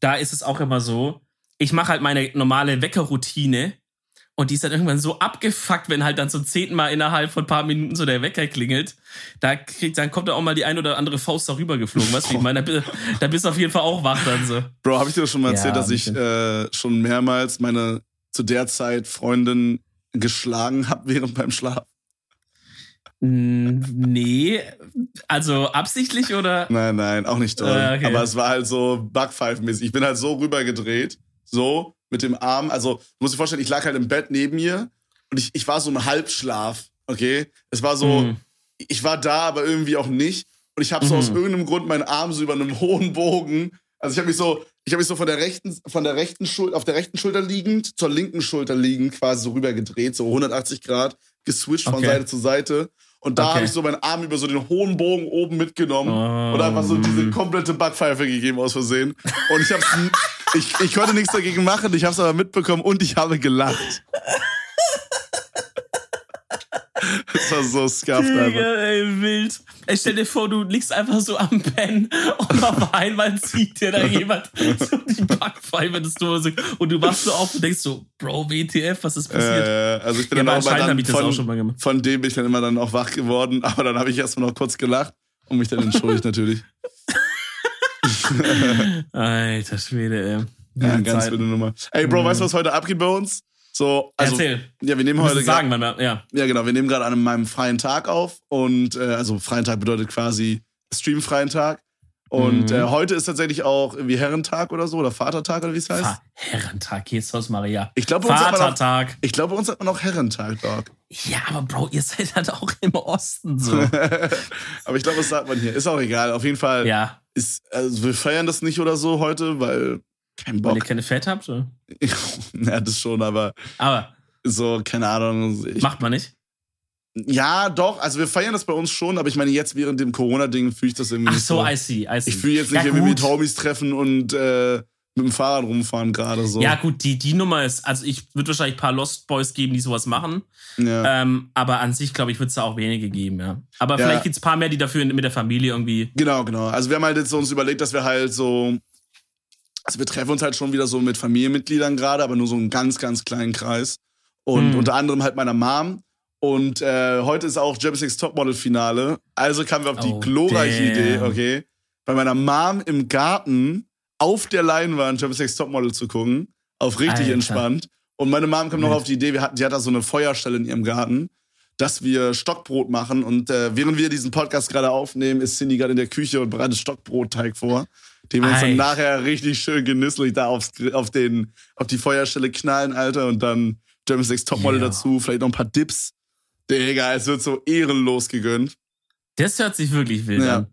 da ist es auch immer so, ich mache halt meine normale Weckerroutine und die ist dann irgendwann so abgefuckt, wenn halt dann zum zehnten Mal innerhalb von ein paar Minuten so der Wecker klingelt. Da kriegt, dann kommt da auch mal die ein oder andere Faust darüber geflogen. Weißt du, wie ich meine? Da, da bist du auf jeden Fall auch wach dann so. Bro, habe ich dir das schon mal Ja, erzählt, dass ein ich äh, schon mehrmals meine zu der Zeit Freundin geschlagen habe während beim Schlaf? Nee, also absichtlich oder? Nein, nein, auch nicht toll. Ah, okay. Aber es war halt so Backpfeifenmäßig. Ich bin halt so rübergedreht, so mit dem Arm. Also, du musst dir vorstellen, ich lag halt im Bett neben ihr und ich, ich war so im Halbschlaf, okay? Es war so, Mhm. ich war da, aber irgendwie auch nicht. Und ich habe so Mhm. aus irgendeinem Grund meinen Arm so über einem hohen Bogen. Also ich habe mich so, ich habe mich so von der rechten, von der rechten Schulter, auf der rechten Schulter liegend zur linken Schulter liegend quasi so rübergedreht, so 180 Grad, geswitcht von Okay. Seite zu Seite. Und da Okay. habe ich so meinen Arm über so den hohen Bogen oben mitgenommen Oh. und einfach so diese komplette Backpfeife gegeben aus Versehen. Und ich hab's, ich, ich konnte nichts dagegen machen, ich habe es aber mitbekommen und ich habe gelacht. Das war so scuffed einfach. Digga, ey, wild. Ey, stell dir vor, du liegst einfach so am Pen und auf einmal zieht dir da jemand so die Backpfeife des Dosen und du wachst so auf und denkst so, Bro, WTF, was ist passiert? Äh, also ich bin Ja, dann auch mal dann das auch von, schon mal gemacht. von dem bin ich dann immer dann auch wach geworden, aber dann habe ich erstmal noch kurz gelacht und mich dann entschuldigt natürlich. Alter Schwede, ey. Ja, ganz wilde Nummer. Ey, Bro, Mhm. weißt du, was heute abgeht bei uns? So, also, Erzähl. ja, wir nehmen heute sagen, wenn wir, ja. Ja, genau. Wir nehmen gerade an meinem freien Tag auf. Und äh, also freien Tag bedeutet quasi streamfreien Tag. Und Mhm. äh, heute ist tatsächlich auch irgendwie Herrentag oder so oder Vatertag oder wie es heißt. Fa- Herrentag, Jesus Maria. Ich glaube, bei uns hat man auch, Vatertag. ich glaube, bei uns hat man auch Herrentag, Dog. Ja, aber Bro, ihr seid halt auch im Osten so. Aber ich glaube, das sagt man hier. Ist auch egal. Auf jeden Fall ja, ist, also wir feiern das nicht oder so heute, weil kein weil ihr Bock. keine Fett habt. Oder? ja, das schon, aber Aber so, keine Ahnung. Ich, macht man nicht. ja, doch. Also wir feiern das bei uns schon, aber ich meine, jetzt während dem Corona-Ding fühle ich das irgendwie Ach so, I see, I see. Ich fühle jetzt nicht, ja, wir mit. Homies treffen und äh, mit dem Fahrrad rumfahren gerade so. Ja, gut, die, die Nummer ist, also ich würde wahrscheinlich ein paar Lost Boys geben, die sowas machen. Ja. Ähm, aber an sich, glaube ich, wird es da auch wenige geben, ja. Aber Ja. vielleicht gibt es ein paar mehr, die dafür mit der Familie irgendwie. Genau, genau. Also wir haben halt jetzt so uns überlegt, dass wir halt so, also wir treffen uns halt schon wieder so mit Familienmitgliedern gerade, aber nur so einen ganz, ganz kleinen Kreis. Und Hm. unter anderem halt meiner Mom. Und äh, heute ist auch German Six Topmodel Finale. Also kamen wir auf die Oh, glorreiche damn. Idee, okay, bei meiner Mom im Garten auf der Leinwand German Six Topmodel zu gucken. Auf richtig Alter. entspannt. Und meine Mom kam noch auf die Idee, wir hatten, die hat da so eine Feuerstelle in ihrem Garten, dass wir Stockbrot machen. Und äh, während wir diesen Podcast gerade aufnehmen, ist Cindy gerade in der Küche und bereitet Stockbrotteig vor, den wir uns dann nachher richtig schön genüsslich da aufs, auf, den, auf die Feuerstelle knallen, Alter. Und dann German Six Topmodel Ja. dazu, vielleicht noch ein paar Dips. Digga, es wird so ehrenlos gegönnt. Das hört sich wirklich wild Ja. an.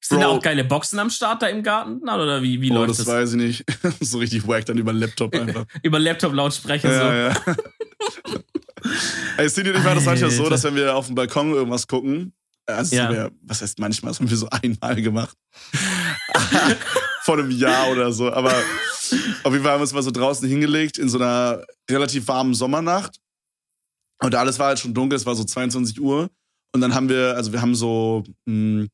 Sind da Bro. auch geile Boxen am Start da im Garten? Oder wie, wie oh, läuft das, das? weiß ich nicht. so richtig wack dann über Laptop einfach. Über Laptop-Lautsprecher so. Ja, ja. Ey, und ich war das manchmal so, dass wenn wir auf dem Balkon irgendwas gucken, also Ja. wir, was heißt manchmal, das haben wir so einmal gemacht. Vor einem Jahr oder so. Aber auf jeden Fall haben wir uns mal so draußen hingelegt in so einer relativ warmen Sommernacht. Und alles war halt schon dunkel, es war so 22 Uhr. Und dann haben wir, also wir haben so mh,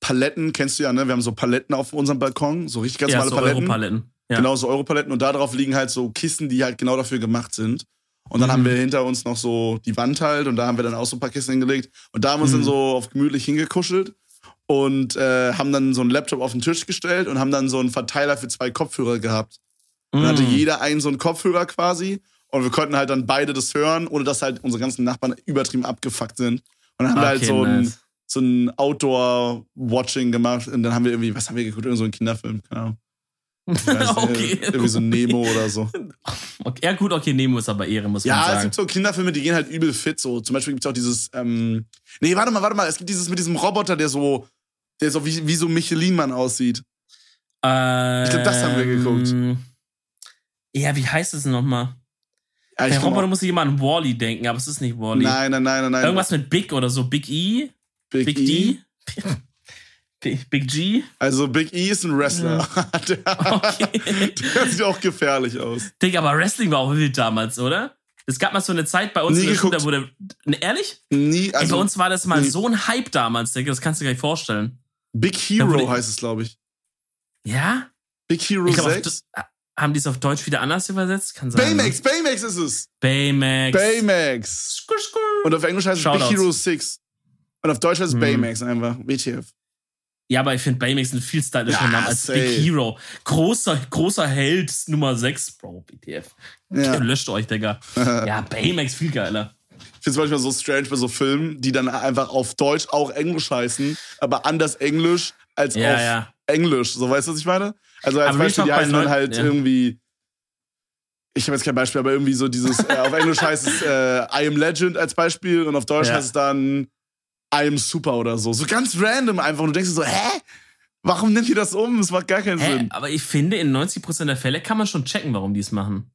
Paletten, kennst du ja, ne? Wir haben so Paletten auf unserem Balkon, so richtig ganz Ja, normale so Paletten. Europaletten. Ja. Genau, so Europaletten und da drauf liegen halt so Kissen, die halt genau dafür gemacht sind. Und dann Mhm. haben wir hinter uns noch so die Wand halt und da haben wir dann auch so ein paar Kissen hingelegt. Und da haben wir uns Mhm. dann so auf gemütlich hingekuschelt und äh, haben dann so einen Laptop auf den Tisch gestellt und haben dann so einen Verteiler für zwei Kopfhörer gehabt. Und dann hatte Mm. jeder einen so einen Kopfhörer quasi und wir konnten halt dann beide das hören, ohne dass halt unsere ganzen Nachbarn übertrieben abgefuckt sind. Und dann haben wir halt Okay, so ein, nice. so ein Outdoor-Watching gemacht und dann haben wir irgendwie, was haben wir geguckt? Irgend so einen Kinderfilm, keine Ahnung. Weiß okay. Irgendwie so Nemo oder so. okay. Ja, gut, okay, Nemo ist aber Ehre, muss man Ja, es sagen. gibt so Kinderfilme, die gehen halt übel fit. So zum Beispiel gibt es auch dieses. Ähm, nee, warte mal, warte mal. Es gibt dieses mit diesem Roboter, der so, der so wie, wie so Michelin-Mann aussieht. ich glaub, das haben wir geguckt. Ähm, Ja, wie heißt es nochmal? Ja, komm Roboter muss ich immer an Wally denken, aber es ist nicht Wally. nein, nein, nein, nein, nein. Irgendwas mit Big oder so. Big E? Big, Big E. D? Big, Big G? Also Big E ist ein Wrestler. der, Okay. der sieht auch gefährlich aus. Digga, aber Wrestling war auch wild damals, oder? Es gab mal so eine Zeit bei uns Nie in der Schule, da wurde. Ne, ehrlich? Nie, Ey, also bei uns war das mal nie. so ein Hype damals, Digga, das kannst du dir gar nicht vorstellen. Big Hero wurde- heißt es, glaube ich. Ja? Big Hero Ich glaub, auf 6. D- haben die es auf Deutsch wieder anders übersetzt? Kann sein. Baymax, Baymax ist es. Ne? Baymax. Baymax. Skur, skur. Und auf Englisch heißt es Big Shoutouts. Hero 6. Und auf Deutsch heißt es Mhm. Baymax einfach. WTF. Ja, aber ich finde Baymax ein viel stylischer Ja, Name als safe. Big Hero. Großer, großer Held Nummer 6. Bro, BTF. Ja. Löscht euch, Digga. ja, Baymax viel geiler. Ich finde es manchmal so strange bei so Filmen, die dann einfach auf Deutsch auch Englisch heißen, aber anders Englisch als Ja, auf ja. Englisch. So, weißt du, was ich meine? Also als Aber Beispiel, die heißen dann halt irgendwie. Ich habe jetzt kein Beispiel, aber irgendwie so dieses, äh, auf Englisch heißt es äh, I am Legend als Beispiel und auf Deutsch Ja. heißt es dann I am Super oder so. So ganz random einfach. Und du denkst dir so, hä? Warum nimmt ihr das um? Das macht gar keinen Hä? Sinn. Aber ich finde, in 90% der Fälle kann man schon checken, warum die es machen.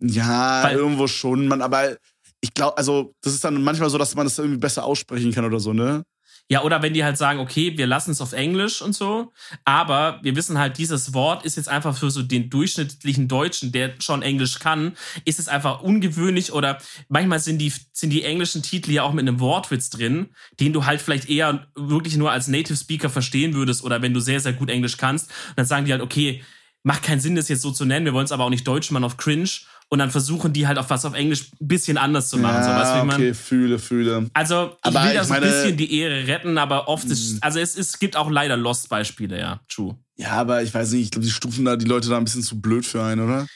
Ja, Weil- irgendwo schon, man, aber ich glaube, also das ist dann manchmal so, dass man das irgendwie besser aussprechen kann oder so, ne? Ja, oder wenn die halt sagen, okay, wir lassen es auf Englisch und so, aber wir wissen halt, dieses Wort ist jetzt einfach für so den durchschnittlichen Deutschen, der schon Englisch kann, ist es einfach ungewöhnlich oder manchmal sind die, sind die englischen Titel ja auch mit einem Wortwitz drin, den du halt vielleicht eher wirklich nur als Native Speaker verstehen würdest oder wenn du sehr, sehr gut Englisch kannst. Und dann sagen die halt, okay, macht keinen Sinn, das jetzt so zu nennen, wir wollen es aber auch nicht deutsch machen auf cringe und dann versuchen die halt auf was auf Englisch ein bisschen anders zu machen. so, weißt ich okay, fühle, fühle. Also, ich Aber will da ich so ein bisschen die Ehre retten, aber oft ist, also es, es gibt auch leider Lost-Beispiele, ja, true. Ja, aber ich weiß nicht, ich glaube, die stufen da die Leute da ein bisschen zu blöd für ein, oder?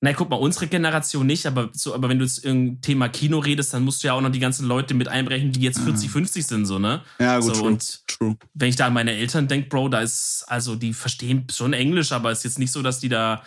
Na, guck mal, unsere Generation nicht, aber so, aber wenn du jetzt irgendein Thema Kino redest, dann musst du ja auch noch die ganzen Leute mit einbrechen, die jetzt 40, 50 sind, so, ne? Ja, gut, so, true, und true. wenn ich da an meine Eltern denke, Bro, da ist, also die verstehen schon Englisch, aber es ist jetzt nicht so, dass die da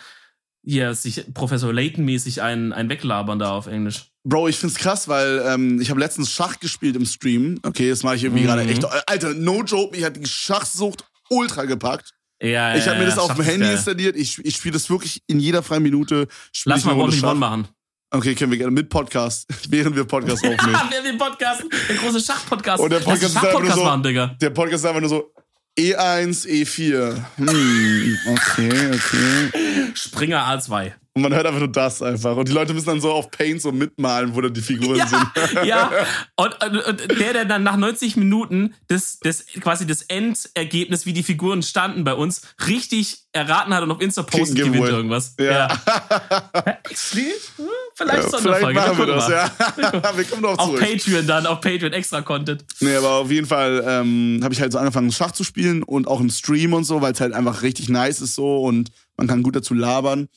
hier sich Professor Layton-mäßig einen, einen weglabern da auf Englisch. Bro, ich find's krass, weil ähm, ich habe letztens Schach gespielt im Stream. Okay, das mache ich irgendwie Mhm. gerade echt. Alter, no joke, mich hat die Schachsucht ultra gepackt. Ja, ich habe mir das auf Schach dem Handy geil. installiert. Ich, ich spiele das wirklich in jeder freien Minute. Spiel Lass ich mal 1 Schach. One machen. Okay, können wir gerne mit Podcast, während wir Podcast aufnehmen. Wer will Podcast? Der große Schach-Podcast. Und der Podcast einen ist einfach nur so- machen, Digga. Der Podcast ist einfach nur so E1, E4. Hm, okay, okay. Springer A2. Und man hört einfach nur das einfach. Und die Leute müssen dann so auf Paint so mitmalen, wo dann die Figuren sind. Ja, ja. Und, und, und der, der dann nach 90 Minuten das, das quasi das Endergebnis, wie die Figuren standen bei uns, richtig erraten hat und auf Insta postet, ein gewinnt Giveaway. irgendwas. Ja. Actually, hm, vielleicht Ja, vielleicht machen wir das, ja. wir kommen noch Auf zurück. Patreon dann, auf Patreon extra Content. Nee, aber auf jeden Fall ähm, habe ich halt so angefangen, Schach zu spielen und auch im Stream und so, weil es halt einfach richtig nice ist so und man kann gut dazu labern.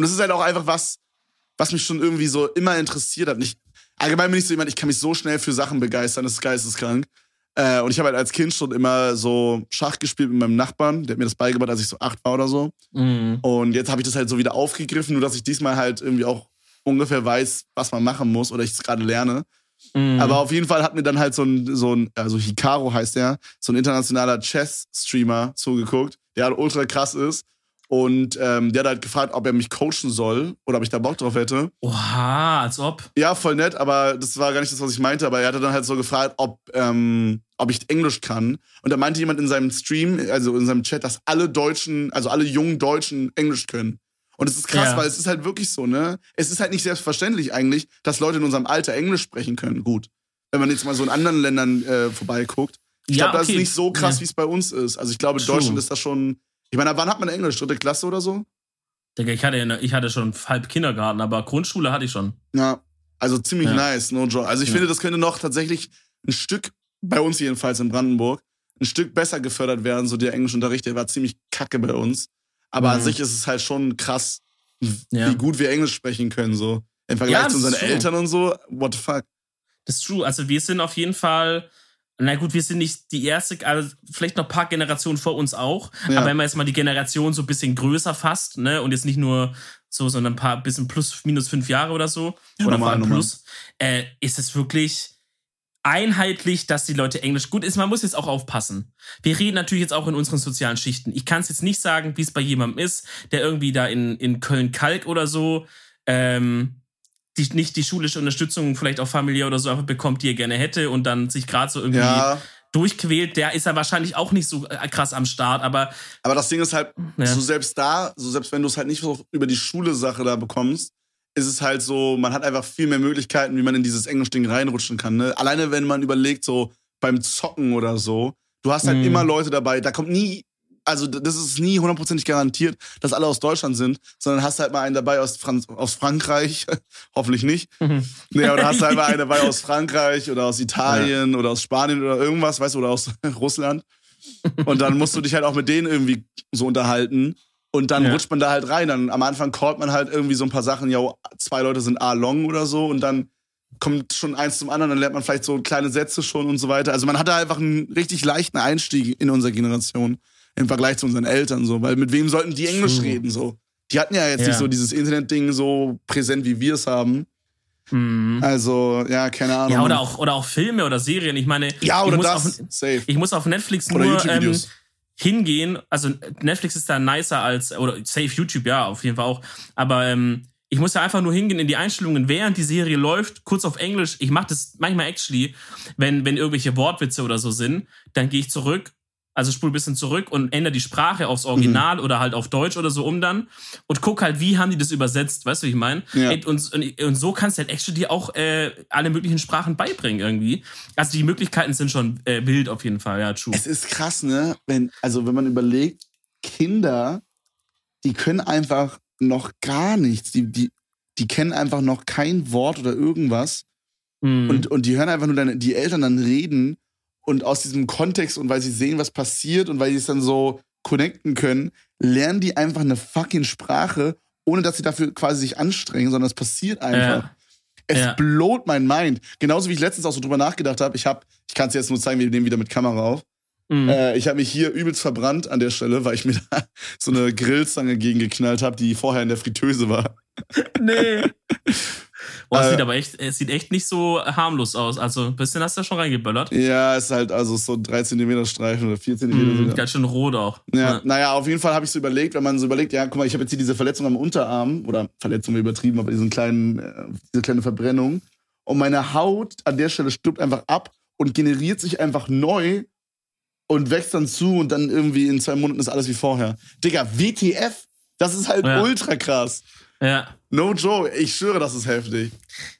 Und es ist halt auch einfach was, was mich schon irgendwie so immer interessiert hat. Nicht, allgemein bin ich so jemand, ich kann mich so schnell für Sachen begeistern, das ist geisteskrank. Äh, und ich habe halt als Kind schon immer so Schach gespielt mit meinem Nachbarn, der hat mir das beigebracht, als ich so acht war oder so. Mhm. Und jetzt habe ich das halt so wieder aufgegriffen, nur dass ich diesmal halt irgendwie auch ungefähr weiß, was man machen muss oder ich es gerade lerne. Mhm. Aber auf jeden Fall hat mir dann halt so ein, so ein, also Hikaru heißt der, so ein internationaler Chess-Streamer zugeguckt, der halt ultra krass ist. Und ähm, der hat halt gefragt, ob er mich coachen soll oder ob ich da Bock drauf hätte. Oha, als ob. Ja, voll nett, aber das war gar nicht das, was ich meinte. Aber er hatte dann halt so gefragt, ob, ähm, ob ich Englisch kann. Und da meinte jemand in seinem Stream, also in seinem Chat, dass alle Deutschen, also alle jungen Deutschen Englisch können. Und es ist krass, Ja. weil es ist halt wirklich so, ne? Es ist halt nicht selbstverständlich eigentlich, dass Leute in unserem Alter Englisch sprechen können. Gut. Wenn man jetzt mal so in anderen Ländern äh, vorbeiguckt. Ich Ja, glaube, das okay. ist nicht so krass, Ja. wie es bei uns ist. Also ich glaube, in. Deutschland ist das schon. Ich meine, wann hat man Englisch? Dritte Klasse oder so? Digga, ich hatte, ich hatte schon halb Kindergarten, aber Grundschule hatte ich schon. Ja, also ziemlich Ja. nice, no joke. Also ich Ja. finde, das könnte noch tatsächlich ein Stück, bei uns jedenfalls in Brandenburg, ein Stück besser gefördert werden. So der Englischunterricht, der war ziemlich kacke bei uns. Aber an Mhm. sich ist es halt schon krass, Ja. wie gut wir Englisch sprechen können. So im Vergleich zu unseren. Eltern und so. What the fuck? Das ist true. Also wir sind auf jeden Fall, na gut, wir sind nicht die erste, also vielleicht noch ein paar Generationen vor uns auch. Ja. Aber wenn man jetzt mal die Generation so ein bisschen größer fasst, ne, und jetzt nicht nur so, sondern ein paar bisschen plus, minus fünf Jahre oder so, Ja, oder normal. plus, äh, ist es wirklich einheitlich, dass die Leute Englisch gut ist. Man muss jetzt auch aufpassen. Wir reden natürlich jetzt auch in unseren sozialen Schichten. Ich kann es jetzt nicht sagen, wie es bei jemandem ist, der irgendwie da in, in Köln-Kalk oder so ähm, die, nicht die schulische Unterstützung vielleicht auch familiär oder so einfach bekommt, die er gerne hätte und dann sich gerade so irgendwie Ja, durchquält, der ist ja wahrscheinlich auch nicht so äh, krass am Start, aber aber das Ding ist halt, Ja. so selbst da, so selbst wenn du es halt nicht so über die Schule-Sache da bekommst, ist es halt so, man hat einfach viel mehr Möglichkeiten, wie man in dieses Englisch-Ding reinrutschen kann. Ne? Alleine wenn man überlegt, so beim Zocken oder so, du hast halt Mhm. immer Leute dabei, da kommt nie, also das ist nie hundertprozentig garantiert, dass alle aus Deutschland sind, sondern hast halt mal einen dabei aus, Franz aus Frankreich, hoffentlich nicht. Nee, oder hast halt mal einen dabei aus Frankreich oder aus Italien oder aus Spanien oder irgendwas, weißt du, oder aus Russland. Und dann musst du dich halt auch mit denen irgendwie so unterhalten. Und dann Ja. rutscht man da halt rein. Dann am Anfang callt man halt irgendwie so ein paar Sachen, ja, zwei Leute sind A-Long oder so. Und dann kommt schon eins zum anderen, dann lernt man vielleicht so kleine Sätze schon und so weiter. Also man hat da einfach einen richtig leichten Einstieg in unserer Generation im Vergleich zu unseren Eltern so. Weil mit wem sollten die Englisch True. reden so? Die hatten ja jetzt Ja. nicht so dieses Internet-Ding so präsent, wie wir es haben. Mhm. Also, ja, keine Ahnung. ja, oder auch, oder auch Filme oder Serien. Ich meine, Ja, ich oder muss das. Auf, Safe. ich muss auf Netflix Oder nur ähm, hingehen. Also Netflix ist da nicer als, oder safe YouTube, ja, auf jeden Fall auch. Aber ähm, ich muss ja einfach nur hingehen in die Einstellungen, während die Serie läuft, kurz auf Englisch. Ich mache das manchmal actually, wenn, wenn irgendwelche Wortwitze oder so sind, dann gehe ich zurück, also spule ein bisschen zurück und ändere die Sprache aufs Original Mhm. oder halt auf Deutsch oder so um dann und guck halt, wie haben die das übersetzt, weißt du, wie ich meine? Ja. Und, und, und so kannst du halt actually auch äh, alle möglichen Sprachen beibringen irgendwie. Also die Möglichkeiten sind schon äh, wild auf jeden Fall, ja, true. Es ist krass, ne? Wenn, also, wenn man überlegt, Kinder, die können einfach noch gar nichts. Die, die, die kennen einfach noch kein Wort oder irgendwas. Mhm. Und, und die hören einfach nur deine, die Eltern dann reden und aus diesem Kontext und weil sie sehen, was passiert und weil sie es dann so connecten können, lernen die einfach eine fucking Sprache, ohne dass sie dafür quasi sich anstrengen, sondern es passiert einfach. Ja. Es Ja. blowt mein Mind. Genauso wie ich letztens auch so drüber nachgedacht habe. Ich habe, ich kann es jetzt nur zeigen, wir nehmen wieder mit Kamera auf. Mhm. Äh, ich habe mich hier übelst verbrannt an der Stelle, weil ich mir da so eine Grillzange gegengeknallt habe, die vorher in der Fritteuse war. Nee. Boah, es Äh, sieht aber echt, es sieht echt nicht so harmlos aus. Also, ein bisschen hast du ja schon reingeböllert. Ja, ist halt also so 3 cm Streifen oder 4 cm. Sogar. ganz schön rot auch. Ja, naja, auf jeden Fall habe ich so überlegt, wenn man so überlegt, ja, guck mal, ich habe jetzt hier diese Verletzung am Unterarm, oder Verletzung übertrieben, aber diesen kleinen, äh, diese kleine Verbrennung. Und meine Haut an der Stelle stirbt einfach ab und generiert sich einfach neu und wächst dann zu und dann irgendwie in zwei Monaten ist alles wie vorher. Digga, WTF? Das ist halt Ja. ultra krass. Ja. No joke, ich schwöre, das ist heftig.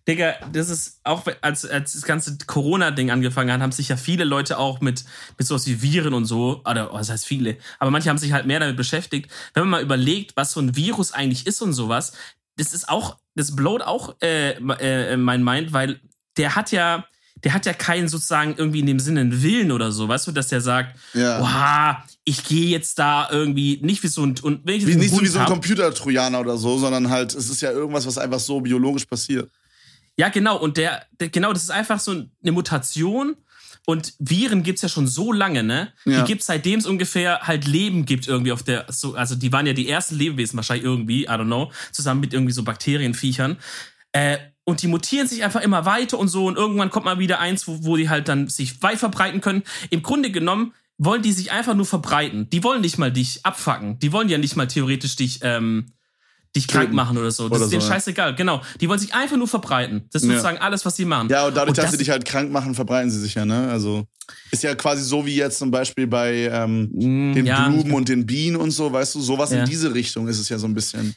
Digga, das ist auch, als, als das ganze Corona-Ding angefangen hat, haben sich ja viele Leute auch mit, mit sowas wie Viren und so, oder was heißt viele, aber manche haben sich halt mehr damit beschäftigt. Wenn man mal überlegt, was so ein Virus eigentlich ist und sowas, das ist auch, das blowt auch äh, äh, mein Mind, weil der hat ja, der hat ja keinen sozusagen irgendwie in dem Sinne einen Willen oder so, weißt du, dass der sagt, Ja. Oha, ich gehe jetzt da irgendwie nicht wie so ein, und wenn ich Wie, nicht so wie so ein Computertrojaner oder so, sondern halt, es ist ja irgendwas, was einfach so biologisch passiert. Ja, genau. Und der, der genau, das ist einfach so eine Mutation. Und Viren gibt's ja schon so lange, ne? Ja. Die gibt's seitdem es ungefähr halt Leben gibt irgendwie auf der, so, also die waren ja die ersten Lebewesen wahrscheinlich irgendwie, I don't know, zusammen mit irgendwie so Bakterien, Viechern. Äh, und die mutieren sich einfach immer weiter und so und irgendwann kommt mal wieder eins, wo, wo die halt dann sich weit verbreiten können. Im Grunde genommen wollen die sich einfach nur verbreiten. Die wollen nicht mal dich abfacken. Die wollen ja nicht mal theoretisch dich, ähm, dich krank machen oder so. Das Oder ist denen so, ja. scheißegal. Genau. Die wollen sich einfach nur verbreiten. Das ist Ja. sozusagen alles, was sie machen. Ja, und dadurch, Und dass das- sie dich halt krank machen, verbreiten sie sich ja, ne? Also ist ja quasi so wie jetzt zum Beispiel bei ähm, Mm, den ja, Blumen und den Bienen und so, weißt du, sowas in diese Richtung ist es ja so ein bisschen.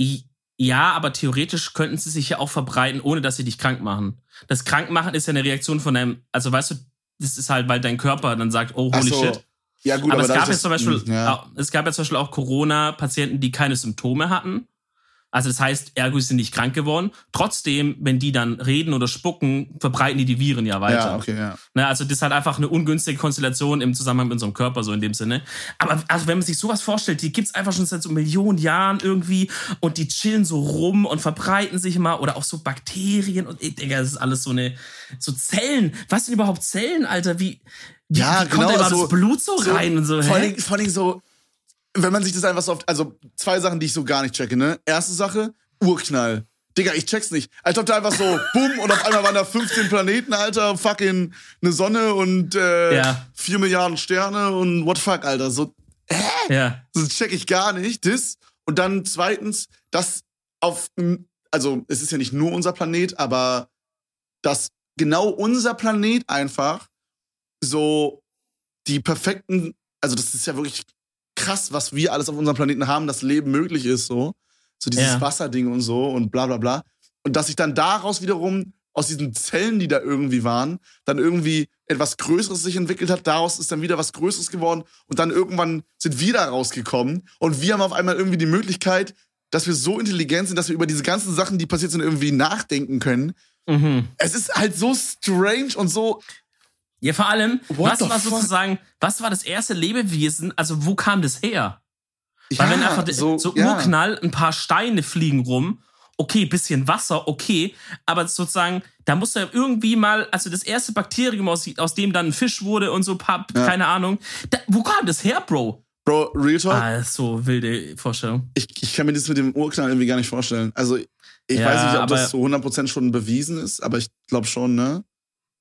I- Ja, aber theoretisch könnten sie sich ja auch verbreiten, ohne dass sie dich krank machen. Das Krankmachen ist ja eine Reaktion von deinem, also weißt du, das ist halt, weil dein Körper dann sagt, oh, holy so. shit. Ja, gut, aber, aber, es gab jetzt zum Beispiel, ja. auch, es gab ja zum Beispiel auch Corona-Patienten, die keine Symptome hatten. Also das heißt, ergo sind nicht krank geworden. Trotzdem, wenn die dann reden oder spucken, verbreiten die die Viren ja weiter. ja, okay, ja. Ne, also das ist halt einfach eine ungünstige Konstellation im Zusammenhang mit unserem Körper, so in dem Sinne. Aber also wenn man sich sowas vorstellt, die gibt's einfach schon seit so Millionen Jahren irgendwie und die chillen so rum und verbreiten sich mal oder auch so Bakterien und ich denke, das ist alles so eine, so Zellen. Was sind überhaupt Zellen, Alter? Wie, wie, Ja, wie kommt genau, da überhaupt so- das Blut so, rein und so? Vor Dingen, vor Dingen so, wenn man sich das einfach so oft, also zwei Sachen, die ich so gar nicht checke, ne? Erste Sache, Urknall. Digga, ich check's nicht. Als ob da einfach so, bumm, und auf einmal waren da 15 Planeten, Alter, fucking eine Sonne und äh, Ja. 4 Milliarden Sterne und what the fuck, Alter. So, Ja. das check ich gar nicht. Das. Und dann zweitens, dass auf, also es ist ja nicht nur unser Planet, aber dass genau unser Planet einfach so die perfekten, also das ist ja wirklich krass, was wir alles auf unserem Planeten haben, dass Leben möglich ist, so. So dieses Ja. Wasserding und so und bla bla bla. Und dass sich dann daraus wiederum, aus diesen Zellen, die da irgendwie waren, dann irgendwie etwas Größeres sich entwickelt hat, daraus ist dann wieder was Größeres geworden und dann irgendwann sind wir da rausgekommen und wir haben auf einmal irgendwie die Möglichkeit, dass wir so intelligent sind, dass wir über diese ganzen Sachen, die passiert sind, irgendwie nachdenken können. Mhm. Es ist halt so strange und so, Ja, vor allem, What was war fuck? sozusagen, was war das erste Lebewesen, also wo kam das her? Weil wenn einfach so, so ja. Urknall, ein paar Steine fliegen rum, okay, bisschen Wasser, okay, aber sozusagen, da muss ja irgendwie mal, also das erste Bakterium, aus, aus dem dann ein Fisch wurde und so, paar, Ja. keine Ahnung, da, wo kam das her, Bro? Bro, Real Talk, Ah, so wilde Vorstellung. ich, ich kann mir das mit dem Urknall irgendwie gar nicht vorstellen. Also, ich Ja, weiß nicht, ob das zu 100% schon bewiesen ist, aber ich glaube schon, ne?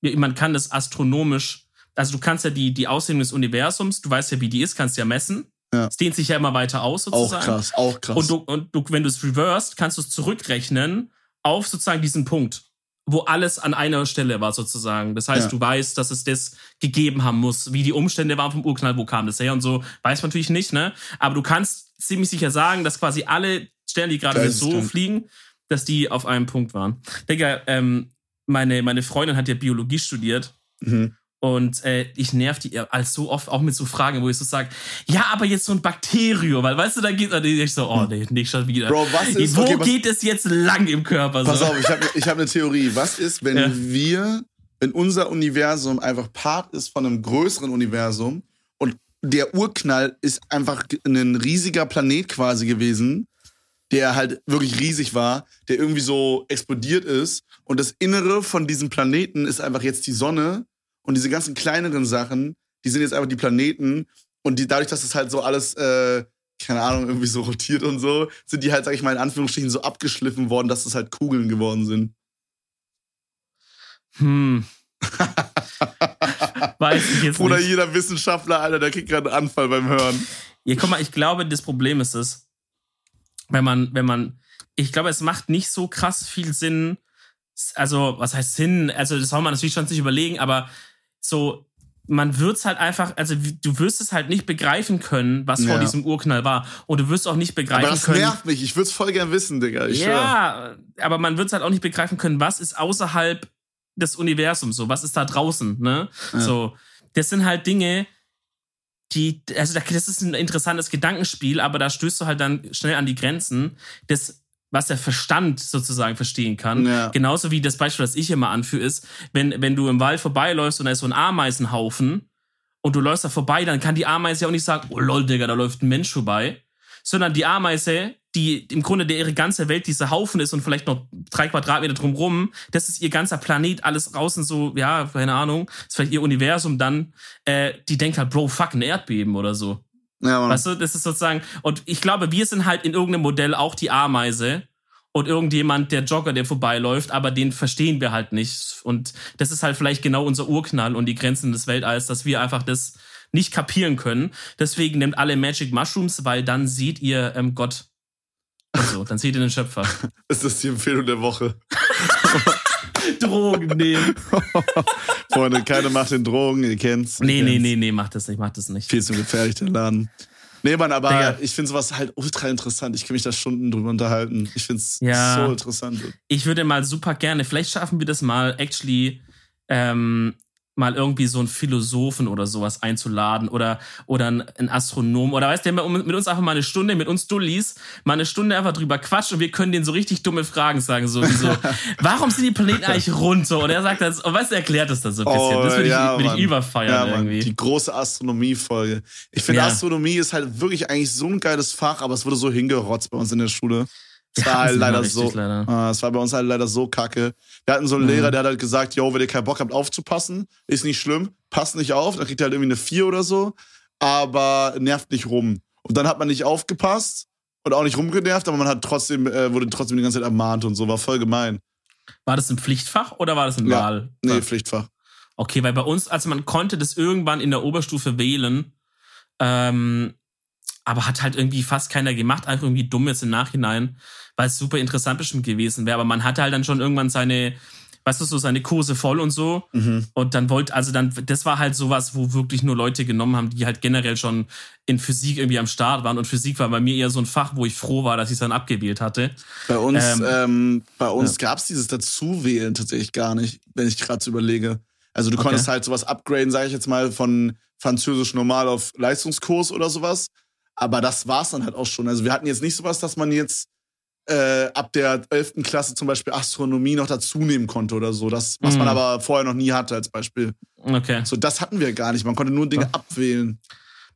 Man kann das astronomisch, also du kannst ja die, die Ausdehnung des Universums, du weißt ja, wie die ist, kannst ja messen. Ja. Es dehnt sich ja immer weiter aus, Auch sozusagen. krass, auch krass. Und, du, und du, wenn du es reversed, kannst du es zurückrechnen auf sozusagen diesen Punkt, wo alles an einer Stelle war, sozusagen. Das heißt, Ja. du weißt, dass es das gegeben haben muss, wie die Umstände waren vom Urknall, wo kam das her und so, weiß man natürlich nicht, ne? Aber du kannst ziemlich sicher sagen, dass quasi alle Sterne, die gerade so fliegen, dass die auf einem Punkt waren. Digga, ähm, meine, meine Freundin hat ja Biologie studiert. mhm. Und äh, ich nerv die als so oft auch mit so Fragen, wo ich so sage, ja, aber jetzt so ein Bakterium, weil weißt du, da geht ich so, oh nee, nicht schon wieder. Bro, was ist- Wo okay, was- geht es jetzt lang im Körper? Pass so? auf, ich habe ich hab eine Theorie. Was ist, wenn Ja. wir, wenn unser Universum einfach Part ist von einem größeren Universum und der Urknall ist einfach ein riesiger Planet quasi gewesen der halt wirklich riesig war, der irgendwie so explodiert ist. Und das Innere von diesem Planeten ist einfach jetzt die Sonne. Und diese ganzen kleineren Sachen, die sind jetzt einfach die Planeten. Und die, dadurch, dass es halt so alles, äh, keine Ahnung, irgendwie so rotiert und so, sind die halt, sag ich mal, in Anführungsstrichen so abgeschliffen worden, dass es halt Kugeln geworden sind. Hm. Weiß ich jetzt Oder nicht. jeder Wissenschaftler, Alter, der kriegt gerade einen Anfall beim Hören. Ja, guck mal, ich glaube, das Problem ist es, wenn man, wenn man, ich glaube, es macht nicht so krass viel Sinn, also, was heißt Sinn? Also, das soll man natürlich schon sich überlegen, aber so, man wird's halt einfach, also du wirst es halt nicht begreifen können, was vor Ja. diesem Urknall war. Und du wirst auch nicht begreifen Aber das können. nervt mich. Ich würde es voll gern wissen, Digga. Ich schwör. ja, aber man wird's halt auch nicht begreifen können, was ist außerhalb des Universums so, was ist da draußen, ne? Ja. So, das sind halt Dinge, die, also da- das ist ein interessantes Gedankenspiel, aber da stößt du halt dann schnell an die Grenzen des was der Verstand sozusagen verstehen kann. Ja. Genauso wie das Beispiel, das ich immer anführe, ist, wenn, wenn du im Wald vorbeiläufst und da ist so ein Ameisenhaufen und du läufst da vorbei, dann kann die Ameise ja auch nicht sagen, oh lol, Digga, da läuft ein Mensch vorbei. Sondern die Ameise, die im Grunde der ihre ganze Welt dieser Haufen ist und vielleicht noch drei Quadratmeter drumrum, das ist ihr ganzer Planet, alles draußen so, ja, keine Ahnung, ist vielleicht ihr Universum dann, äh, die denkt halt, Bro, fuck, ein Erdbeben oder so. Ja, Mann. Weißt du, das ist sozusagen, und ich glaube, wir sind halt in irgendeinem Modell auch die Ameise und irgendjemand, der Jogger, der vorbeiläuft, aber den verstehen wir halt nicht. Und das ist halt vielleicht genau unser Urknall und die Grenzen des Weltalls, dass wir einfach das nicht kapieren können. Deswegen nehmt alle Magic Mushrooms, weil dann seht ihr ähm, Gott. Also, dann seht ihr den Schöpfer. ist das die Empfehlung der Woche? Drogen nehmen. Freunde, keine Macht in Drogen, ihr kennt's. ihr Nee, nee, kennt's. nee, nee, mach das nicht, mach das nicht. Viel zu gefährlich, der Laden. Nee, Mann, aber Digga. ich finde sowas halt ultra interessant. Ich kann mich da Stunden drüber unterhalten. Ich finde es Ja. so interessant. ich würde mal super gerne, vielleicht schaffen wir das mal, actually, ähm, mal irgendwie so einen Philosophen oder sowas einzuladen oder, oder einen einen Astronom oder weißt du, der mit uns einfach mal eine Stunde, mit uns Dullis, mal eine Stunde einfach drüber quatscht und wir können denen so richtig dumme Fragen sagen, so, wie so warum sind die Planeten eigentlich rund so? Und er sagt das, und weißt du, er erklärt das dann so ein bisschen. das würde ich, Oh, ja, würd ich Mann. überfeiern Ja, Mann, irgendwie. die große Astronomie-Folge. Ich finde, Ja. Astronomie ist halt wirklich eigentlich so ein geiles Fach, aber es wurde so hingerotzt bei uns in der Schule. Es Wir war halt leider so. richtig, leider. Ah, Es war bei uns halt leider so kacke. Wir hatten so einen Mhm. Lehrer, der hat halt gesagt, yo, wenn ihr keinen Bock habt aufzupassen, ist nicht schlimm, passt nicht auf, dann kriegt ihr halt irgendwie eine 4 oder so, aber nervt nicht rum. Und dann hat man nicht aufgepasst und auch nicht rumgenervt, aber man hat trotzdem, äh, wurde trotzdem die ganze Zeit ermahnt und so, war voll gemein. War das ein Pflichtfach oder war das ein Ja. Wahl? Nee, Pflichtfach. Okay, weil bei uns, also man konnte das irgendwann in der Oberstufe wählen, ähm, aber hat halt irgendwie fast keiner gemacht, einfach irgendwie dumm jetzt im Nachhinein, es super interessant bestimmt gewesen wäre. Aber man hatte halt dann schon irgendwann seine, weißt du, so seine Kurse voll und so. Mhm. Und dann wollte, also dann, das war halt sowas, wo wirklich nur Leute genommen haben, die halt generell schon in Physik irgendwie am Start waren. Und Physik war bei mir eher so ein Fach, wo ich froh war, dass ich es dann abgewählt hatte. Bei uns, Ähm, ähm, bei uns gab's dieses Dazuwählen tatsächlich gar nicht, wenn ich gerade so überlege. Also du Okay. konntest halt sowas upgraden, sage ich jetzt mal, von Französisch normal auf Leistungskurs oder sowas. Aber das war's dann halt auch schon. Also wir hatten jetzt nicht sowas, dass man jetzt äh, ab der 11. Klasse zum Beispiel Astronomie noch dazu nehmen konnte oder so. Das, was man Mhm. aber vorher noch nie hatte als Beispiel. Okay. So, das hatten wir gar nicht. Man konnte nur Dinge Ja. abwählen.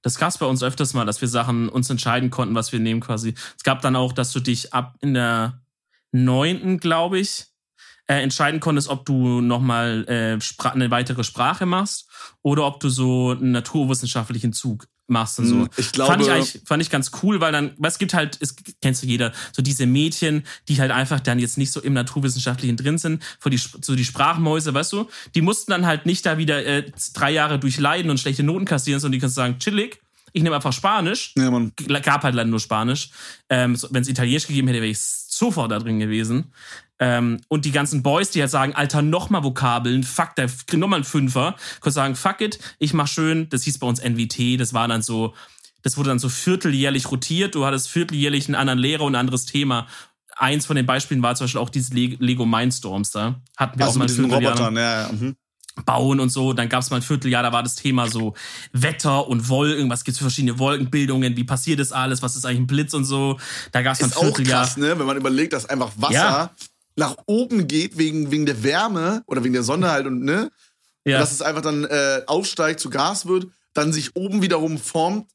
Das gab's bei uns öfters mal, dass wir Sachen uns entscheiden konnten, was wir nehmen quasi. Es gab dann auch, dass du dich ab in der neunten, glaube ich, äh, entscheiden konntest, ob du nochmal äh, eine weitere Sprache machst oder ob du so einen naturwissenschaftlichen Zug machst und so. Hm, Ich glaube, fand ich eigentlich fand ich ganz cool, weil dann, was gibt halt, es kennst du jeder, so diese Mädchen, die halt einfach dann jetzt nicht so im Naturwissenschaftlichen drin sind, für die, so die Sprachmäuse, weißt du, die mussten dann halt nicht da wieder äh, drei Jahre durchleiden und schlechte Noten kassieren, sondern die kannst sagen, chillig, ich nehme einfach Spanisch. ja, man, Gab halt leider nur Spanisch. Ähm, Wenn es Italienisch gegeben hätte, wäre ich sofort da drin gewesen. Ähm, und die ganzen Boys, die halt sagen, Alter, nochmal Vokabeln, fuck, da krieg nochmal einen Fünfer, können sagen, fuck it, ich mach schön, das hieß bei uns NWT, das war dann so, das wurde dann so vierteljährlich rotiert, du hattest vierteljährlich einen anderen Lehrer und ein anderes Thema. Eins von den Beispielen war zum Beispiel auch dieses Le Lego Mindstorms da. Hatten wir also auch mal mit diesen Vierteljahr Robotern, ja, ja. Mhm. bauen und so. Dann gab es mal ein Vierteljahr, da war das Thema so Wetter und Wolken. Was gibt's für verschiedene Wolkenbildungen? Wie passiert das alles? Was ist eigentlich ein Blitz und so? Da gab es mal ein Ist auch Vierteljahr. krass, ne? Wenn man überlegt, dass einfach Wasser Ja. Nach oben geht wegen, wegen der Wärme oder wegen der Sonne halt und ne? Ja. Dass es einfach dann äh, aufsteigt, zu Gas wird, dann sich oben wiederum formt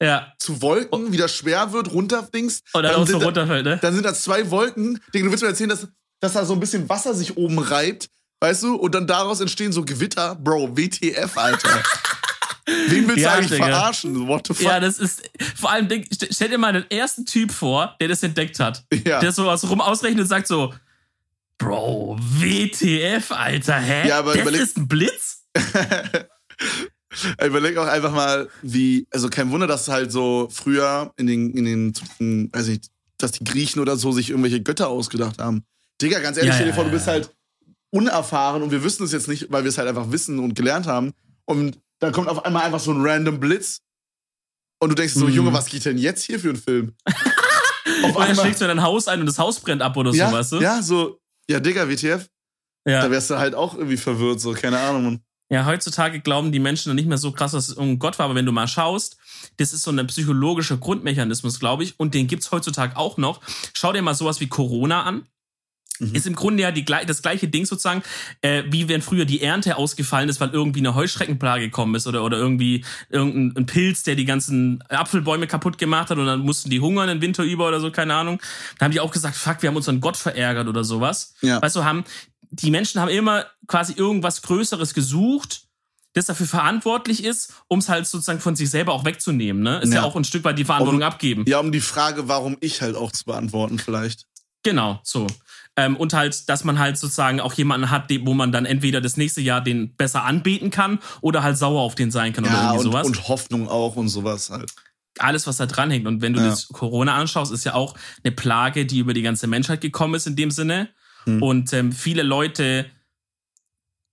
Ja. zu Wolken, wieder schwer wird, runterdings. Und dann, auch so runterfällt, ne? dann sind da zwei Wolken. Digga, du willst mir erzählen, dass, dass da so ein bisschen Wasser sich oben reibt, weißt du? Und dann daraus entstehen so Gewitter. Bro, WTF, Alter. Wen willst Ja, du eigentlich Digga. verarschen? What the fuck? Ja, das ist, vor allem, denk, stell dir mal den ersten Typ vor, der das entdeckt hat. Ja. Der so was rum ausrechnet und sagt so, Bro, WTF, Alter, hä? Ja, aber das überleg- ist ein Blitz? Überleg auch einfach mal, wie, also kein Wunder, dass halt so früher in den, in den, in, weiß nicht, dass die Griechen oder so sich irgendwelche Götter ausgedacht haben. Digga, ganz ehrlich, Ja, stell dir vor, du bist halt unerfahren und wir wissen es jetzt nicht, weil wir es halt einfach wissen und gelernt haben. Und dann kommt auf einmal einfach so ein random Blitz und du denkst so, Mhm. Junge, was geht denn jetzt hier für ein Film? auf dann schlägst du in dein Haus ein und das Haus brennt ab oder so, ja, weißt du? ja, so, ja, Digga, WTF, Ja. da wärst du halt auch irgendwie verwirrt, so, keine Ahnung. Ja, heutzutage glauben die Menschen nicht mehr so krass, dass es irgendein Gott war, aber wenn du mal schaust, das ist so ein psychologischer Grundmechanismus, glaube ich, und den gibt's heutzutage auch noch. Schau dir mal sowas wie Corona an. Mhm. Ist im Grunde ja die, das gleiche Ding sozusagen, äh, wie wenn früher die Ernte ausgefallen ist, weil irgendwie eine Heuschreckenplage gekommen ist oder, oder irgendwie irgendein ein Pilz, der die ganzen Apfelbäume kaputt gemacht hat und dann mussten die hungern den Winter über oder so, keine Ahnung. Da haben die auch gesagt, fuck, wir haben unseren Gott verärgert oder sowas. Ja. Weißt du, haben, die Menschen haben immer quasi irgendwas Größeres gesucht, das dafür verantwortlich ist, um es halt sozusagen von sich selber auch wegzunehmen. Ne? Ist ja, Ja. auch ein Stück weit die Verantwortung Um- abgeben. Ja, um die Frage, warum ich halt auch zu beantworten, vielleicht. Genau, so. Ähm, und halt, dass man halt sozusagen auch jemanden hat, wo man dann entweder das nächste Jahr den besser anbeten kann oder halt sauer auf den sein kann oder Ja, irgendwie und, sowas. und Hoffnung auch und sowas halt. Alles, was da dranhängt. Und wenn du Ja. das Corona anschaust, ist ja auch eine Plage, die über die ganze Menschheit gekommen ist in dem Sinne. Hm. Und ähm, viele Leute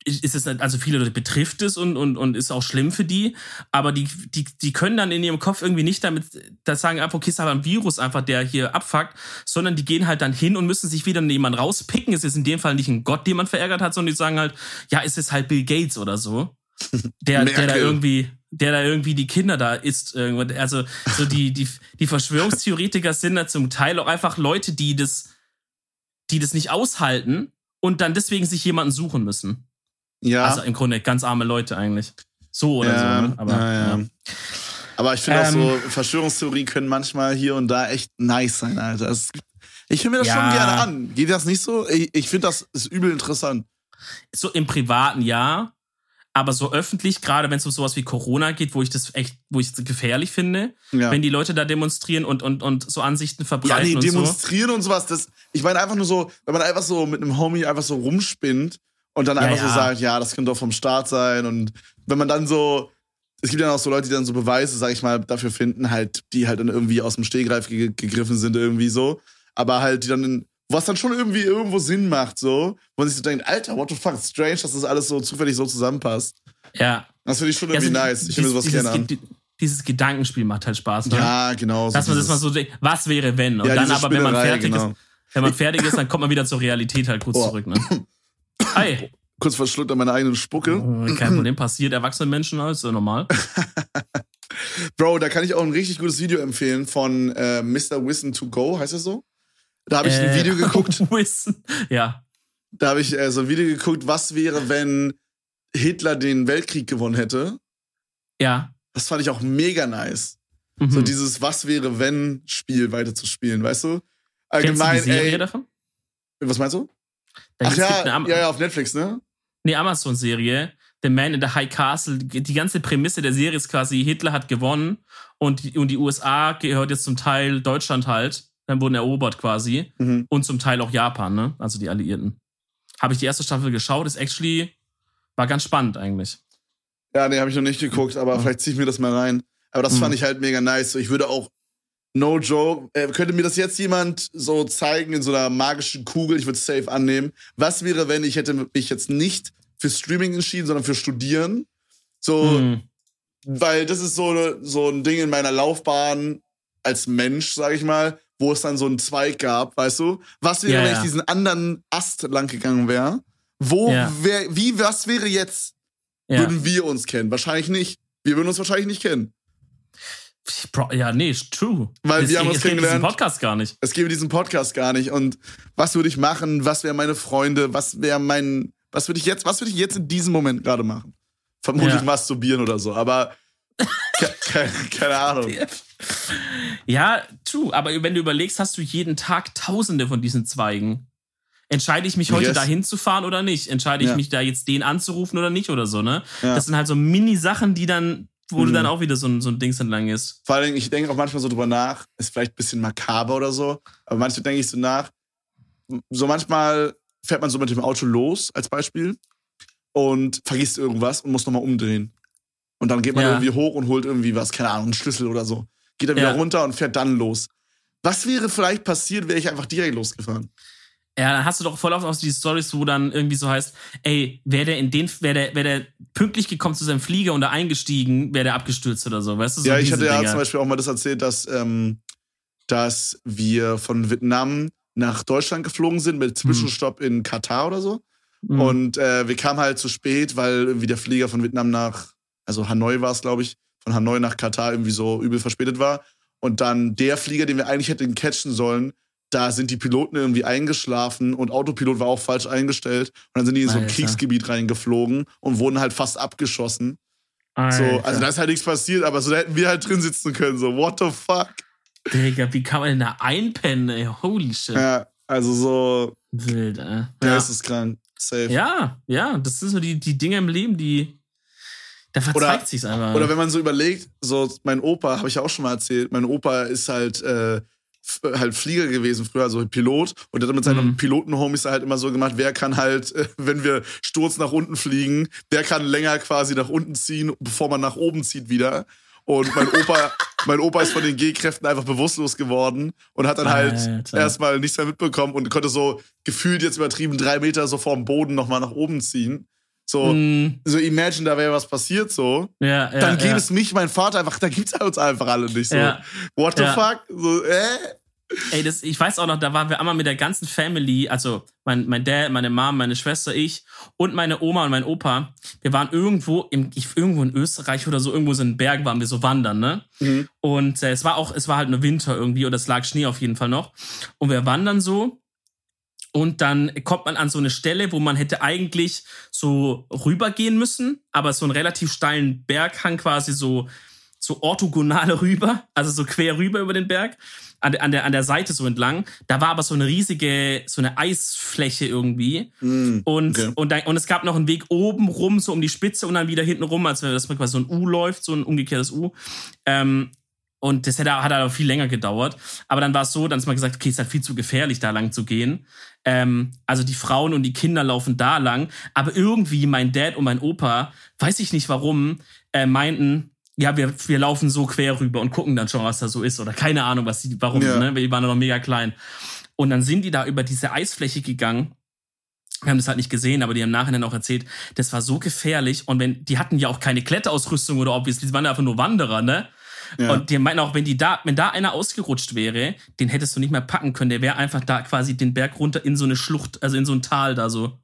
ist es, also viele Leute betrifft es und, und, und ist auch schlimm für die, aber die, die, die können dann in ihrem Kopf irgendwie nicht damit das sagen, ah, okay, ist aber ein Virus einfach, der hier abfuckt, sondern die gehen halt dann hin und müssen sich wieder jemand rauspicken. Es ist in dem Fall nicht ein Gott, den man verärgert hat, sondern die sagen halt, ja, es ist halt Bill Gates oder so. Der, der da irgendwie, der da irgendwie die Kinder da isst. Also so die, die, die Verschwörungstheoretiker sind da zum Teil auch einfach Leute, die das, die das nicht aushalten und dann deswegen sich jemanden suchen müssen. Ja. Also im Grunde ganz arme Leute eigentlich. So oder ja, so. Ne? Aber, ja, ja. ja. Aber ich finde auch Ähm. so, Verschwörungstheorien können manchmal hier und da echt nice sein, Alter. Das, ich höre mir das Ja. schon gerne an. Geht das nicht so? Ich, ich finde, das ist übel interessant. So im privaten ja, aber so öffentlich, gerade wenn es um sowas wie Corona geht, wo ich das echt, wo ich es gefährlich finde, Ja. wenn die Leute da demonstrieren und, und, und so Ansichten Ja, verbreiten nee, und so. demonstrieren und sowas. Das, ich meine einfach nur so, wenn man einfach so mit einem Homie einfach so rumspinnt und dann Ja, einfach so ja. sagt, ja, das könnte doch vom Staat sein. Und wenn man dann so, es gibt ja auch so Leute, die dann so Beweise, sag ich mal, dafür finden, halt, die halt dann irgendwie aus dem Stehgreif ge gegriffen sind, irgendwie so. Aber halt, die dann in, was dann schon irgendwie irgendwo Sinn macht, so, wo man sich so denkt, Alter, what the fuck, strange, dass das alles so zufällig so zusammenpasst. Ja. Das finde ich schon irgendwie so nice. Ich finde sowas dieses, gerne an. dieses, Gedankenspiel macht halt Spaß, ne? Ja, genau. so Dass man das mal so denkt, was wäre wenn? Und Ja, dann aber, wenn man fertig genau. ist, wenn man fertig ist, dann kommt man wieder zur Realität halt kurz Boah. zurück, ne? Hi. kurz verschluckt an meiner eigenen Spucke. Kein Problem, passiert erwachsenen Menschen als so normal. Bro, da kann ich auch ein richtig gutes Video empfehlen von äh, Mr. Wissen to Go, heißt das so? Da habe ich ein Äh, Video geguckt, Wissen. Ja. da habe ich äh, so ein Video geguckt, was wäre, wenn Hitler den Weltkrieg gewonnen hätte. Ja. Das fand ich auch mega nice. Mhm. So dieses Was wäre, wenn Spiel weiterzuspielen, weißt du? Kennst du die Allgemein, Serie ey. davon? Was meinst du? Da Ach ja, ja, ja, auf Netflix, ne? eine Amazon-Serie, The Man in the High Castle. Die ganze Prämisse der Serie ist quasi, Hitler hat gewonnen und die, und die USA gehört jetzt zum Teil Deutschland halt. Dann wurden erobert quasi. Mhm. Und zum Teil auch Japan, ne? Also die Alliierten. Habe ich die erste Staffel geschaut, ist actually, war ganz spannend eigentlich. Ja, nee, habe ich noch nicht geguckt, aber Mhm. vielleicht zieh ich mir das mal rein. Aber das Mhm. fand ich halt mega nice. Ich würde auch, no joke, äh, könnte mir das jetzt jemand so zeigen in so einer magischen Kugel, ich würde safe annehmen. Was wäre, wenn ich hätte mich jetzt nicht für Streaming entschieden, sondern für Studieren? So, Mhm. weil das ist so, so ein Ding in meiner Laufbahn als Mensch, sag ich mal, wo es dann so einen Zweig gab, weißt du? Was wäre, Ja, wenn ja. ich diesen anderen Ast lang gegangen wäre? Wo, Ja. wär, wie, was wäre jetzt? Würden wir uns kennen? Wahrscheinlich nicht. Wir würden uns wahrscheinlich nicht kennen. Ja, nee, ist true. Weil wir Deswegen- haben uns es gibt diesen kennengelernt. Podcast gar nicht. Es gäbe diesen Podcast gar nicht. Und was würde ich machen? Was wären meine Freunde? Was wäre mein, was würde ich jetzt, was würde ich jetzt in diesem Moment gerade machen? Vermutlich Ja. masturbieren oder so. Aber keine, keine Ahnung. Ja, true. Aber wenn du überlegst, hast du jeden Tag tausende von diesen Zweigen. Entscheide ich mich heute Yes. da hinzufahren oder nicht? Entscheide ich Ja. mich da jetzt den anzurufen oder nicht oder so, ne? Ja. Das sind halt so Mini-Sachen, die dann, wo du Mhm. dann auch wieder so ein, so ein Dings entlang ist. Vor Dingen, ich denke auch manchmal so drüber nach, ist vielleicht ein bisschen makaber oder so, aber manchmal denke ich so nach, so manchmal fährt man so mit dem Auto los, als Beispiel, und vergisst irgendwas und muss nochmal umdrehen. Und dann geht man Ja. irgendwie hoch und holt irgendwie was, keine Ahnung, einen Schlüssel oder so. Geht dann wieder Ja. runter und fährt dann los. Was wäre vielleicht passiert, wäre ich einfach direkt losgefahren? Ja, dann hast du doch voll oft auch die Stories, wo dann irgendwie so heißt, ey, wäre der in den, wäre der, wäre der pünktlich gekommen zu seinem Flieger und da eingestiegen, wäre der abgestürzt oder so, weißt du? So ja, ich hatte ja Dinger. zum Beispiel auch mal das erzählt, dass, ähm, dass wir von Vietnam nach Deutschland geflogen sind mit Zwischenstopp in Katar oder so. Mhm. Und äh, wir kamen halt zu spät, weil irgendwie der Flieger von Vietnam nach, also Hanoi war es, glaube ich, von Hanoi nach Katar irgendwie so übel verspätet war. Und dann der Flieger, den wir eigentlich hätten catchen sollen, da sind die Piloten irgendwie eingeschlafen und Autopilot war auch falsch eingestellt. Und dann sind die in so ein Alter. Kriegsgebiet reingeflogen und wurden halt fast abgeschossen. So, also da ist halt nichts passiert, aber so da hätten wir halt drin sitzen können. So, what the fuck? Digga, wie kann man denn da einpennen, ey? Holy shit. Ja, also so, Wild, ey. der Ja. ist es krank. Safe. ja, ja, das sind so die, die Dinge im Leben, die. Da verzweigt sich's einfach. Oder wenn man so überlegt, so mein Opa, habe ich ja auch schon mal erzählt, mein Opa ist halt, äh, halt Flieger gewesen früher, also Pilot. Und der hat mit seinen Mhm. Piloten-Homies halt immer so gemacht, wer kann halt, wenn wir Sturz nach unten fliegen, wer kann länger quasi nach unten ziehen, bevor man nach oben zieht wieder. Und mein Opa, mein Opa ist von den G-Kräften einfach bewusstlos geworden und hat dann halt erstmal nichts mehr mitbekommen und konnte so gefühlt jetzt übertrieben drei Meter so vorm Boden nochmal nach oben ziehen. So, Mm, so imagine, da wäre was passiert so ja, ja, dann gäbe ja. es mich, mein Vater einfach, da gibt's uns einfach alle nicht so. Ja. What the fuck? So, äh? Ey, das, ich weiß auch noch, da waren wir einmal mit der ganzen Family, also mein, mein Dad, meine Mom, meine Schwester, ich und meine Oma und mein Opa. Wir waren irgendwo im, ich, irgendwo in Österreich oder so, irgendwo so in den Bergen waren wir so wandern, ne? Mhm. Und äh, es war auch, es war halt nur Winter irgendwie oder es lag Schnee auf jeden Fall noch. Und wir wandern so und dann kommt man an so eine Stelle, wo man hätte eigentlich so rübergehen müssen, aber so einen relativ steilen Berghang quasi so, so orthogonal rüber, also so quer rüber über den Berg, an der, an der, an der Seite so entlang. Da war aber so eine riesige, so eine Eisfläche irgendwie. Mhm. Und, Okay. und, dann, und es gab noch einen Weg oben rum, so um die Spitze und dann wieder hinten rum, als wenn das quasi so ein U läuft, so ein umgekehrtes U. Ähm, und das hätte, hat aber viel länger gedauert. Aber dann war es so, dann ist mal gesagt, okay, ist halt viel zu gefährlich, da lang zu gehen. Ähm, also die Frauen und die Kinder laufen da lang. Aber irgendwie mein Dad und mein Opa, weiß ich nicht warum, äh, meinten, ja, wir, wir laufen so quer rüber und gucken dann schon, was da so ist. Oder keine Ahnung, was die, warum, Ja. ne? Die waren ja noch mega klein. Und dann sind die da über diese Eisfläche gegangen. Wir haben das halt nicht gesehen, aber die haben nachher dann auch erzählt, das war so gefährlich. Und wenn, die hatten ja auch keine Kletterausrüstung oder obviously, die waren ja einfach nur Wanderer, ne? Ja. Und die meinten auch, wenn die da, wenn da einer ausgerutscht wäre, den hättest du nicht mehr packen können. Der wäre einfach da quasi den Berg runter in so eine Schlucht, also in so ein Tal da so.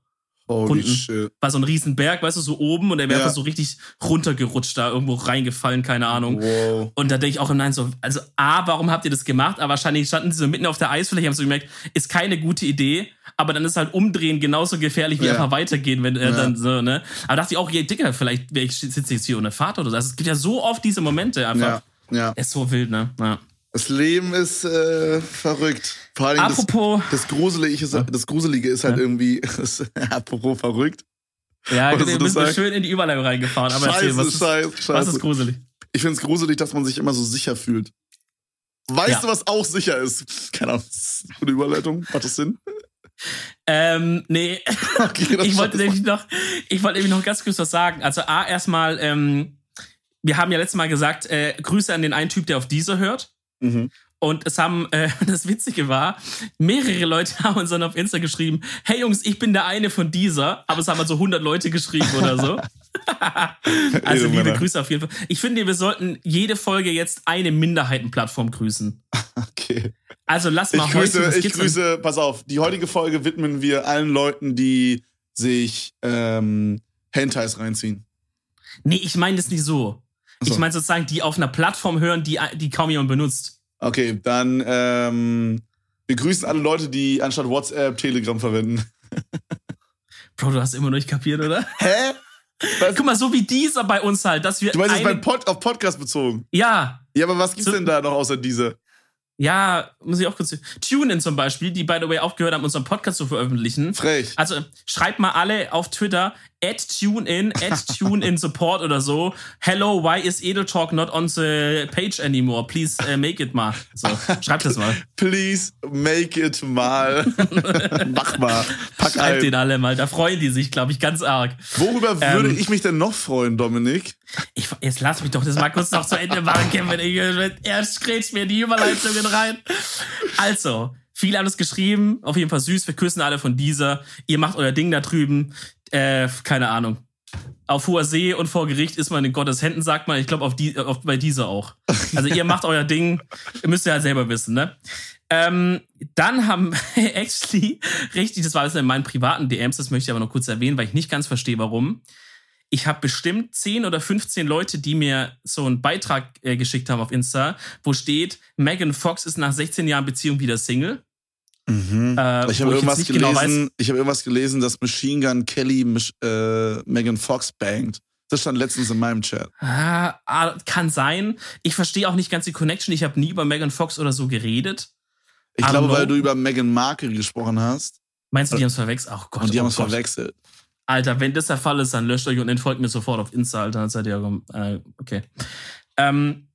Holy unten. shit. War so ein riesen Berg, weißt du, so oben und der wäre Ja. einfach so richtig runtergerutscht da, irgendwo reingefallen, keine Ahnung. Wow. Und da denke ich auch im Nein so, also A, warum habt ihr das gemacht? Aber wahrscheinlich standen sie so mitten auf der Eisfläche, haben so gemerkt, ist keine gute Idee. Aber dann ist halt umdrehen genauso gefährlich, wie Ja. einfach weitergehen, wenn äh, Ja. dann so, ne? Aber dachte ich auch, je dicker, vielleicht wär ich sitze jetzt hier ohne Vater oder so. Also es gibt ja so oft diese Momente einfach. Ja. Ist so wild, ne? Ja. Das Leben ist äh, verrückt. Vor allem das, Apropos, das, Gruselige ist, das Gruselige ist halt Ja. irgendwie, das, apropos verrückt. ja, wir das du sagt- schön in die Überleitung reingefahren. Aber erzähl, Scheiße, was ist, scheiße, was ist gruselig? Ich finde es gruselig, dass man sich immer so sicher fühlt. Weißt Ja. du, was auch sicher ist? Keine Ahnung, das ist eine Überleitung. Macht das Sinn? Ähm, nee. Okay, das ich wollte nämlich noch, ich wollte nämlich noch ganz kurz was sagen. Also A, erstmal, ähm, wir haben ja letztes Mal gesagt, äh, Grüße an den einen Typ, der auf dieser hört. Mhm. Und es haben, äh, das Witzige war, mehrere Leute haben uns dann auf Insta geschrieben, hey Jungs, ich bin der eine von dieser, aber es haben also 100 Leute geschrieben oder so. also liebe Männer. Grüße auf jeden Fall. Ich finde, wir sollten jede Folge jetzt eine Minderheitenplattform grüßen. Okay. Also lass mal Ich heute, grüße, was ich grüße, pass auf, die heutige Folge widmen wir allen Leuten, die sich ähm, Hentais reinziehen. Nee, ich meine das nicht so. So. Ich meine sozusagen, die auf einer Plattform hören, die, die kaum jemand benutzt. Okay, dann ähm, wir grüßen alle Leute, die anstatt WhatsApp Telegram verwenden. Bro, du hast immer noch nicht kapiert, oder? Hä? Was? Guck mal, so wie dieser bei uns halt, dass wir. Du meinst jetzt Pod auf Podcast bezogen? ja, Ja, aber was gibt's So- denn da noch außer diese? ja, muss ich auch kurz. TuneIn zum Beispiel, die by the way auch gehört haben, unseren Podcast zu veröffentlichen. Frech. Also schreibt mal alle auf Twitter at TuneIn, at TuneIn Support oder so. Hello, why is Edel Talk not on the page anymore? Please uh, make it mal. So, schreibt das mal. Please make it mal. Mach mal. Pack Schreibt ein. den alle mal. Da freuen die sich, glaube ich, ganz arg. Worüber Ähm, würde ich mich denn noch freuen, Dominik? Ich, jetzt lass mich doch das mal kurz noch zu Ende machen, Kevin. Ich, er grätscht mir die Überleitungen rein. Also, viele haben es geschrieben. Auf jeden Fall süß. Wir küssen alle von dieser. Ihr macht euer Ding da drüben. Äh, keine Ahnung. Auf hoher See und vor Gericht ist man in Gottes Händen, sagt man. Ich glaube, auf die, auf, bei dieser auch. Also, ihr macht euer Ding. Ihr müsst ja halt selber wissen, ne? Ähm, dann haben actually, richtig, das war alles in meinen privaten DMs, das möchte ich aber noch kurz erwähnen, weil ich nicht ganz verstehe, warum ich habe bestimmt 10 oder 15 Leute, die mir so einen Beitrag äh, geschickt haben auf Insta, wo steht, Megan Fox ist nach 16 Jahren Beziehung wieder Single. Äh, Ich habe irgendwas nicht gelesen. genau weiß- ich habe irgendwas gelesen, dass Machine Gun Kelly äh, Megan Fox bangt. Das stand letztens in meinem Chat. Ah, ah, kann sein. Ich verstehe auch nicht ganz die Connection. Ich habe nie über Megan Fox oder so geredet. Ich glaube, weil know. du über Meghan Markle gesprochen hast Meinst du, die haben es verwechselt? Ach Gott. und die haben oh es Gott. verwechselt. Alter, wenn das der Fall ist, dann löscht euch und entfolgt mir sofort auf Insta, Alter. Dann seid ihr äh, okay. Ähm,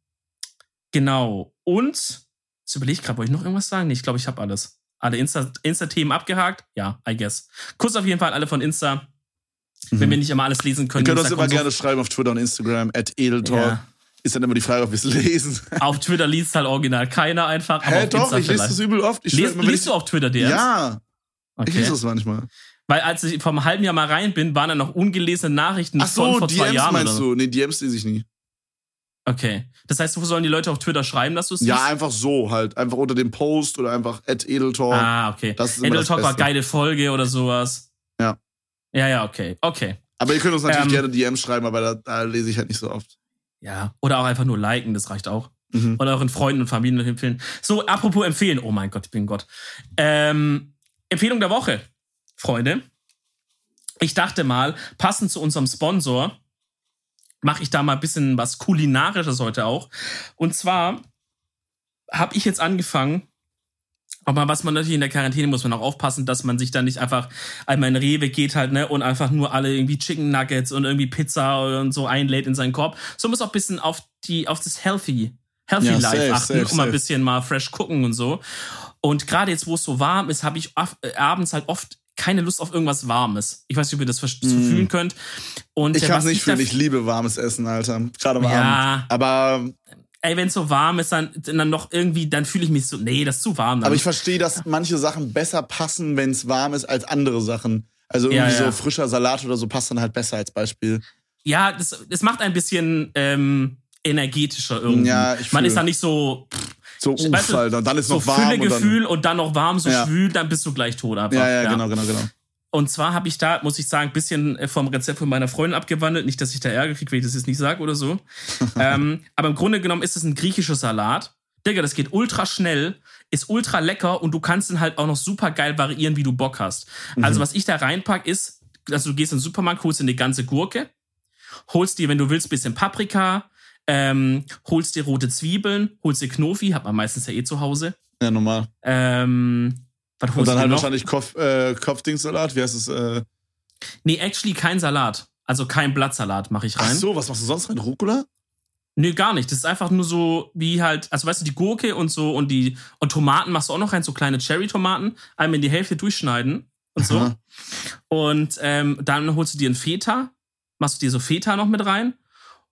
genau. Und jetzt überlege ich gerade, wollte ich noch irgendwas sagen? Nee, ich glaube, ich habe alles. Alle Insta- Insta-Themen abgehakt? Ja, I guess. Kuss auf jeden Fall alle von Insta. Wenn Mhm. wir nicht immer alles lesen Ihr können. könnt uns Insta immer gerne schreiben auf Twitter und Instagram, at Edeltalk. Ja. Ist dann immer die Frage, ob wir es lesen. Auf Twitter liest halt original keiner einfach. Hä, auf doch, Insta ich lese das übel oft. Ich Lies, immer, wenn liest ich- du auf Twitter DMs? Ja, ich Okay. lese das manchmal. Weil als ich vor einem halben Jahr mal rein bin, waren da noch ungelesene Nachrichten Ach von so, vor zwei DMs Jahren oder meinst so. du? Nee, DMs lese ich nie. Okay. Das heißt, wo sollen die Leute auf Twitter schreiben, dass du es Ja, einfach so halt. Einfach unter dem Post oder einfach at Edeltalk. Ah, okay. Das ist immer Endel das Talk war geile Folge oder sowas. Ja. Ja, ja, okay. Okay. Aber ihr könnt uns natürlich Ähm, gerne DMs schreiben, aber da, da lese ich halt nicht so oft. Ja. Oder auch einfach nur liken, das reicht auch. Mhm. Oder euren Freunden und Familien empfehlen. So, apropos empfehlen. Oh mein Gott, ich bin Gott. Ähm, Empfehlung der Woche, Freunde. Ich dachte mal, passend zu unserem Sponsor, mache ich da mal ein bisschen was Kulinarisches heute auch. Und zwar habe ich jetzt angefangen, aber was man natürlich in der Quarantäne muss man auch aufpassen, dass man sich dann nicht einfach einmal in Rewe geht halt, ne, und einfach nur alle irgendwie Chicken Nuggets und irgendwie Pizza und so einlädt in seinen Korb. So muss auch ein bisschen auf die, auf das Healthy, Healthy Ja, Life safe, achten, safe, mal ein bisschen mal fresh gucken und so. Und gerade jetzt, wo es so warm ist, habe ich äh, abends halt oft keine Lust auf irgendwas Warmes. Ich weiß nicht, ob ihr das Mm. fühlen könnt. Und Ich kann nicht fühlen, ich liebe warmes Essen, Alter. Gerade am Ja. Abend. Aber, Ey, wenn es so warm ist, dann, dann noch irgendwie, dann fühle ich mich so, nee, das ist zu warm. Dann. aber ich verstehe, dass manche Sachen besser passen, wenn es warm ist, als andere Sachen. Also Ja, irgendwie ja. so frischer Salat oder so passt dann halt besser als Beispiel. ja, das, das macht ein bisschen ähm, energetischer irgendwie. Ja, ich Man fühl. ist dann nicht so, So, uff, weißt du, Alter. Und dann ist so noch warm. Und dann, und dann noch warm, so Ja. schwül, dann bist du gleich tot einfach. ja, ja, genau, genau, genau. Und zwar habe ich da, muss ich sagen, ein bisschen äh, vom Rezept von meiner Freundin abgewandelt. Nicht, dass ich da Ärger kriege, wenn ich das jetzt nicht sage oder so. ähm, aber im Grunde genommen ist es ein griechischer Salat. Digga, das geht ultra schnell, ist ultra lecker und du kannst ihn halt auch noch super geil variieren, wie du Bock hast. Also, was ich da reinpack, ist, also du gehst in den Supermarkt, holst dir eine ganze Gurke, holst dir, wenn du willst, bisschen Paprika, ähm, holst dir rote Zwiebeln, holst dir Knofi, hat man meistens ja eh zu Hause. Ja, normal. Ähm, was Und holst dann du halt noch? wahrscheinlich Kopf, äh, Kopfdingssalat. Wie heißt es? Äh, Nee, actually kein Salat. Also kein Blattsalat mache ich ach rein. so, was machst du sonst rein? Rucola? Nee, gar nicht. Das ist einfach nur so wie halt, also weißt du, die Gurke und so und die und Tomaten machst du auch noch rein, so kleine Cherry-Tomaten, einmal in die Hälfte durchschneiden und so. Aha. Und ähm, dann holst du dir ein Feta, machst du dir so Feta noch mit rein.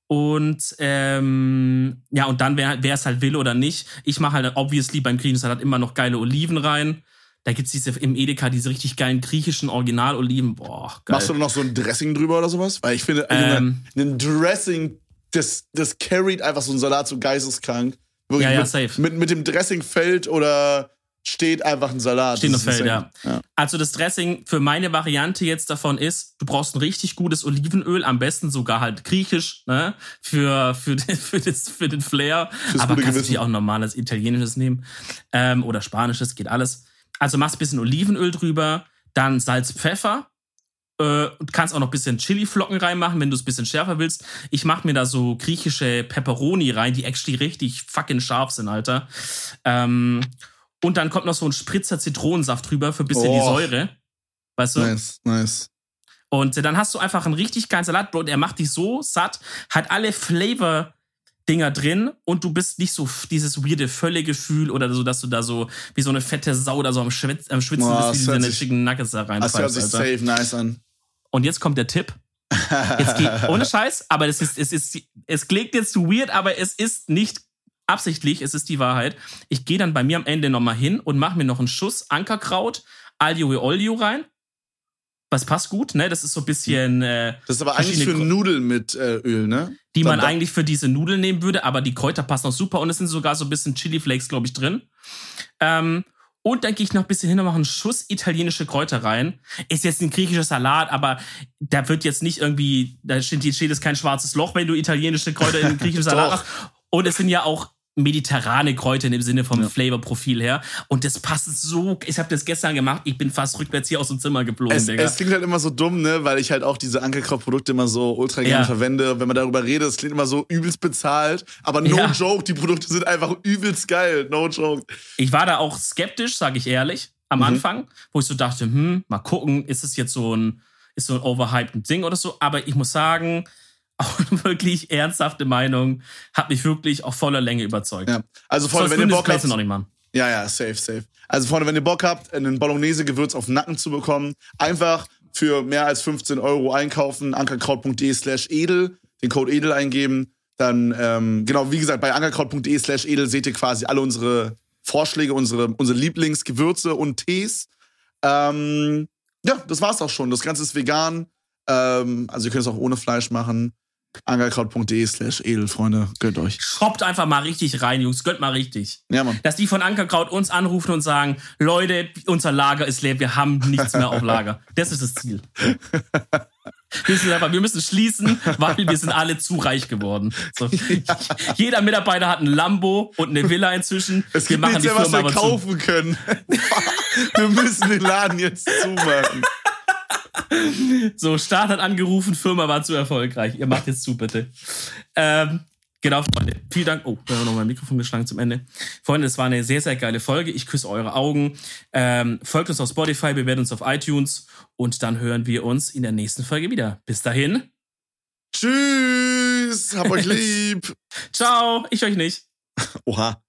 Und ähm, ja, und dann, wer es halt will oder nicht, ich mache halt obviously beim griechischen Salat immer noch geile Oliven rein. Da gibt's diese im Edeka diese richtig geilen griechischen Original-Oliven. Boah, geil. Machst du da noch so ein Dressing drüber oder sowas? Weil ich finde, also Ähm. ein Dressing, das, das carried einfach so ein Salat so geisteskrank. Wirklich Ja, ja, mit, safe. Mit, mit dem Dressing fällt oder steht einfach ein Salat. Steht ist fällt, insane. ja. Also das Dressing für meine Variante jetzt davon ist, du brauchst ein richtig gutes Olivenöl, am besten sogar halt griechisch, ne? Für, für, den, für, das, für den Flair. Fürs Aber kannst Gewissen. natürlich auch normales italienisches nehmen. Ähm, oder spanisches, geht alles. Also machst ein bisschen Olivenöl drüber, dann Salz, Pfeffer Äh, du kannst auch noch ein bisschen Chili-Flocken reinmachen, wenn du es ein bisschen schärfer willst. Ich mache mir da so griechische Pepperoni rein, die actually richtig fucking scharf sind, Alter. Ähm, und dann kommt noch so ein Spritzer Zitronensaft drüber für ein bisschen oh. die Säure. Weißt du? Nice, nice. Und dann hast du einfach einen richtig geilen Salat, Bro. Der macht dich so satt, hat alle Flavor Dinger drin und du bist nicht so dieses weirde Völlegefühl oder so, dass du da so wie so eine fette Sau da so am, Schwitz, am Schwitzen Boah, bist, wie du deine Chicken Nuggets da rein. Das hört sich safe nice an. Und jetzt kommt der Tipp. Jetzt geht, ohne Scheiß, aber es ist, es ist, es klingt jetzt zu weird, aber es ist nicht absichtlich, es ist die Wahrheit. Ich gehe dann bei mir am Ende nochmal hin und mache mir noch einen Schuss Ankerkraut, Alio e Olio rein was passt gut, ne? Das ist so ein bisschen. Äh, das ist aber eigentlich für Nudeln mit äh, Öl, ne? Die man eigentlich für diese Nudeln nehmen würde, aber die Kräuter passen auch super und es sind sogar so ein bisschen Chili Flakes, glaube ich, drin. Ähm, und dann gehe ich noch ein bisschen hin und mache einen Schuss italienische Kräuter rein. Ist jetzt ein griechischer Salat, aber da wird jetzt nicht irgendwie, da steht, steht jetzt kein schwarzes Loch, wenn du italienische Kräuter in einen griechischen Salat machst. Und es sind ja auch mediterrane Kräuter im Sinne vom ja. Flavorprofil her. Und das passt so. Ich habe das gestern gemacht. Ich bin fast rückwärts hier aus dem Zimmer geflogen, es, Es klingt halt immer so dumm, ne? Weil ich halt auch diese Ankerkraut-Produkte immer so ultra gerne ja. verwende. Wenn man darüber redet, es klingt immer so übelst bezahlt. Aber no ja. joke, die Produkte sind einfach übelst geil. No joke. Ich war da auch skeptisch, sage ich ehrlich, am mhm. Anfang, wo ich so dachte, hm, mal gucken, ist es jetzt so ein, ist so ein overhyped Ding oder so. Aber ich muss sagen, auch wirklich ernsthafte Meinung, hat mich wirklich auf voller Länge überzeugt. Ja. Also Freunde, wenn ihr Bock habt, noch nicht machen. Ja, ja, safe, safe. Also Freunde, wenn ihr Bock habt, einen Bolognese-Gewürz auf den Nacken zu bekommen, einfach für mehr als 15 Euro einkaufen, ankerkraut.de slash edel, den Code edel eingeben. Dann, ähm, genau, wie gesagt, bei ankerkraut.de slash edel seht ihr quasi alle unsere Vorschläge, unsere, unsere Lieblingsgewürze und Tees. Ähm, ja, das war's auch schon. Das Ganze ist vegan. Ähm, also ihr könnt es auch ohne Fleisch machen ankerkraut.de slash Edelfreunde. Gönnt euch. Shoppt einfach mal richtig rein, Jungs. Gönnt mal richtig. Ja, Mann. Dass die von Ankerkraut uns anrufen und sagen, Leute, unser Lager ist leer, wir haben nichts mehr auf Lager. Das ist das Ziel. Wir, müssen schließen, weil wir sind alle zu reich geworden. So. Jeder Mitarbeiter hat ein Lambo und eine Villa inzwischen. Es gibt wir machen nichts mehr, was wir kaufen zu. können. wir müssen den Laden jetzt zumachen. So, Staat hat angerufen, Firma war zu erfolgreich. Ihr macht jetzt zu, bitte. Ähm, genau, Freunde. Vielen Dank. Oh, da haben wir noch mein Mikrofon geschlagen zum Ende. Freunde, es war eine sehr, sehr geile Folge. Ich küsse eure Augen. Ähm, folgt uns auf Spotify, bewertet uns auf iTunes und dann hören wir uns in der nächsten Folge wieder. Bis dahin. Tschüss. Hab euch lieb. Ciao. Ich euch nicht. Oha.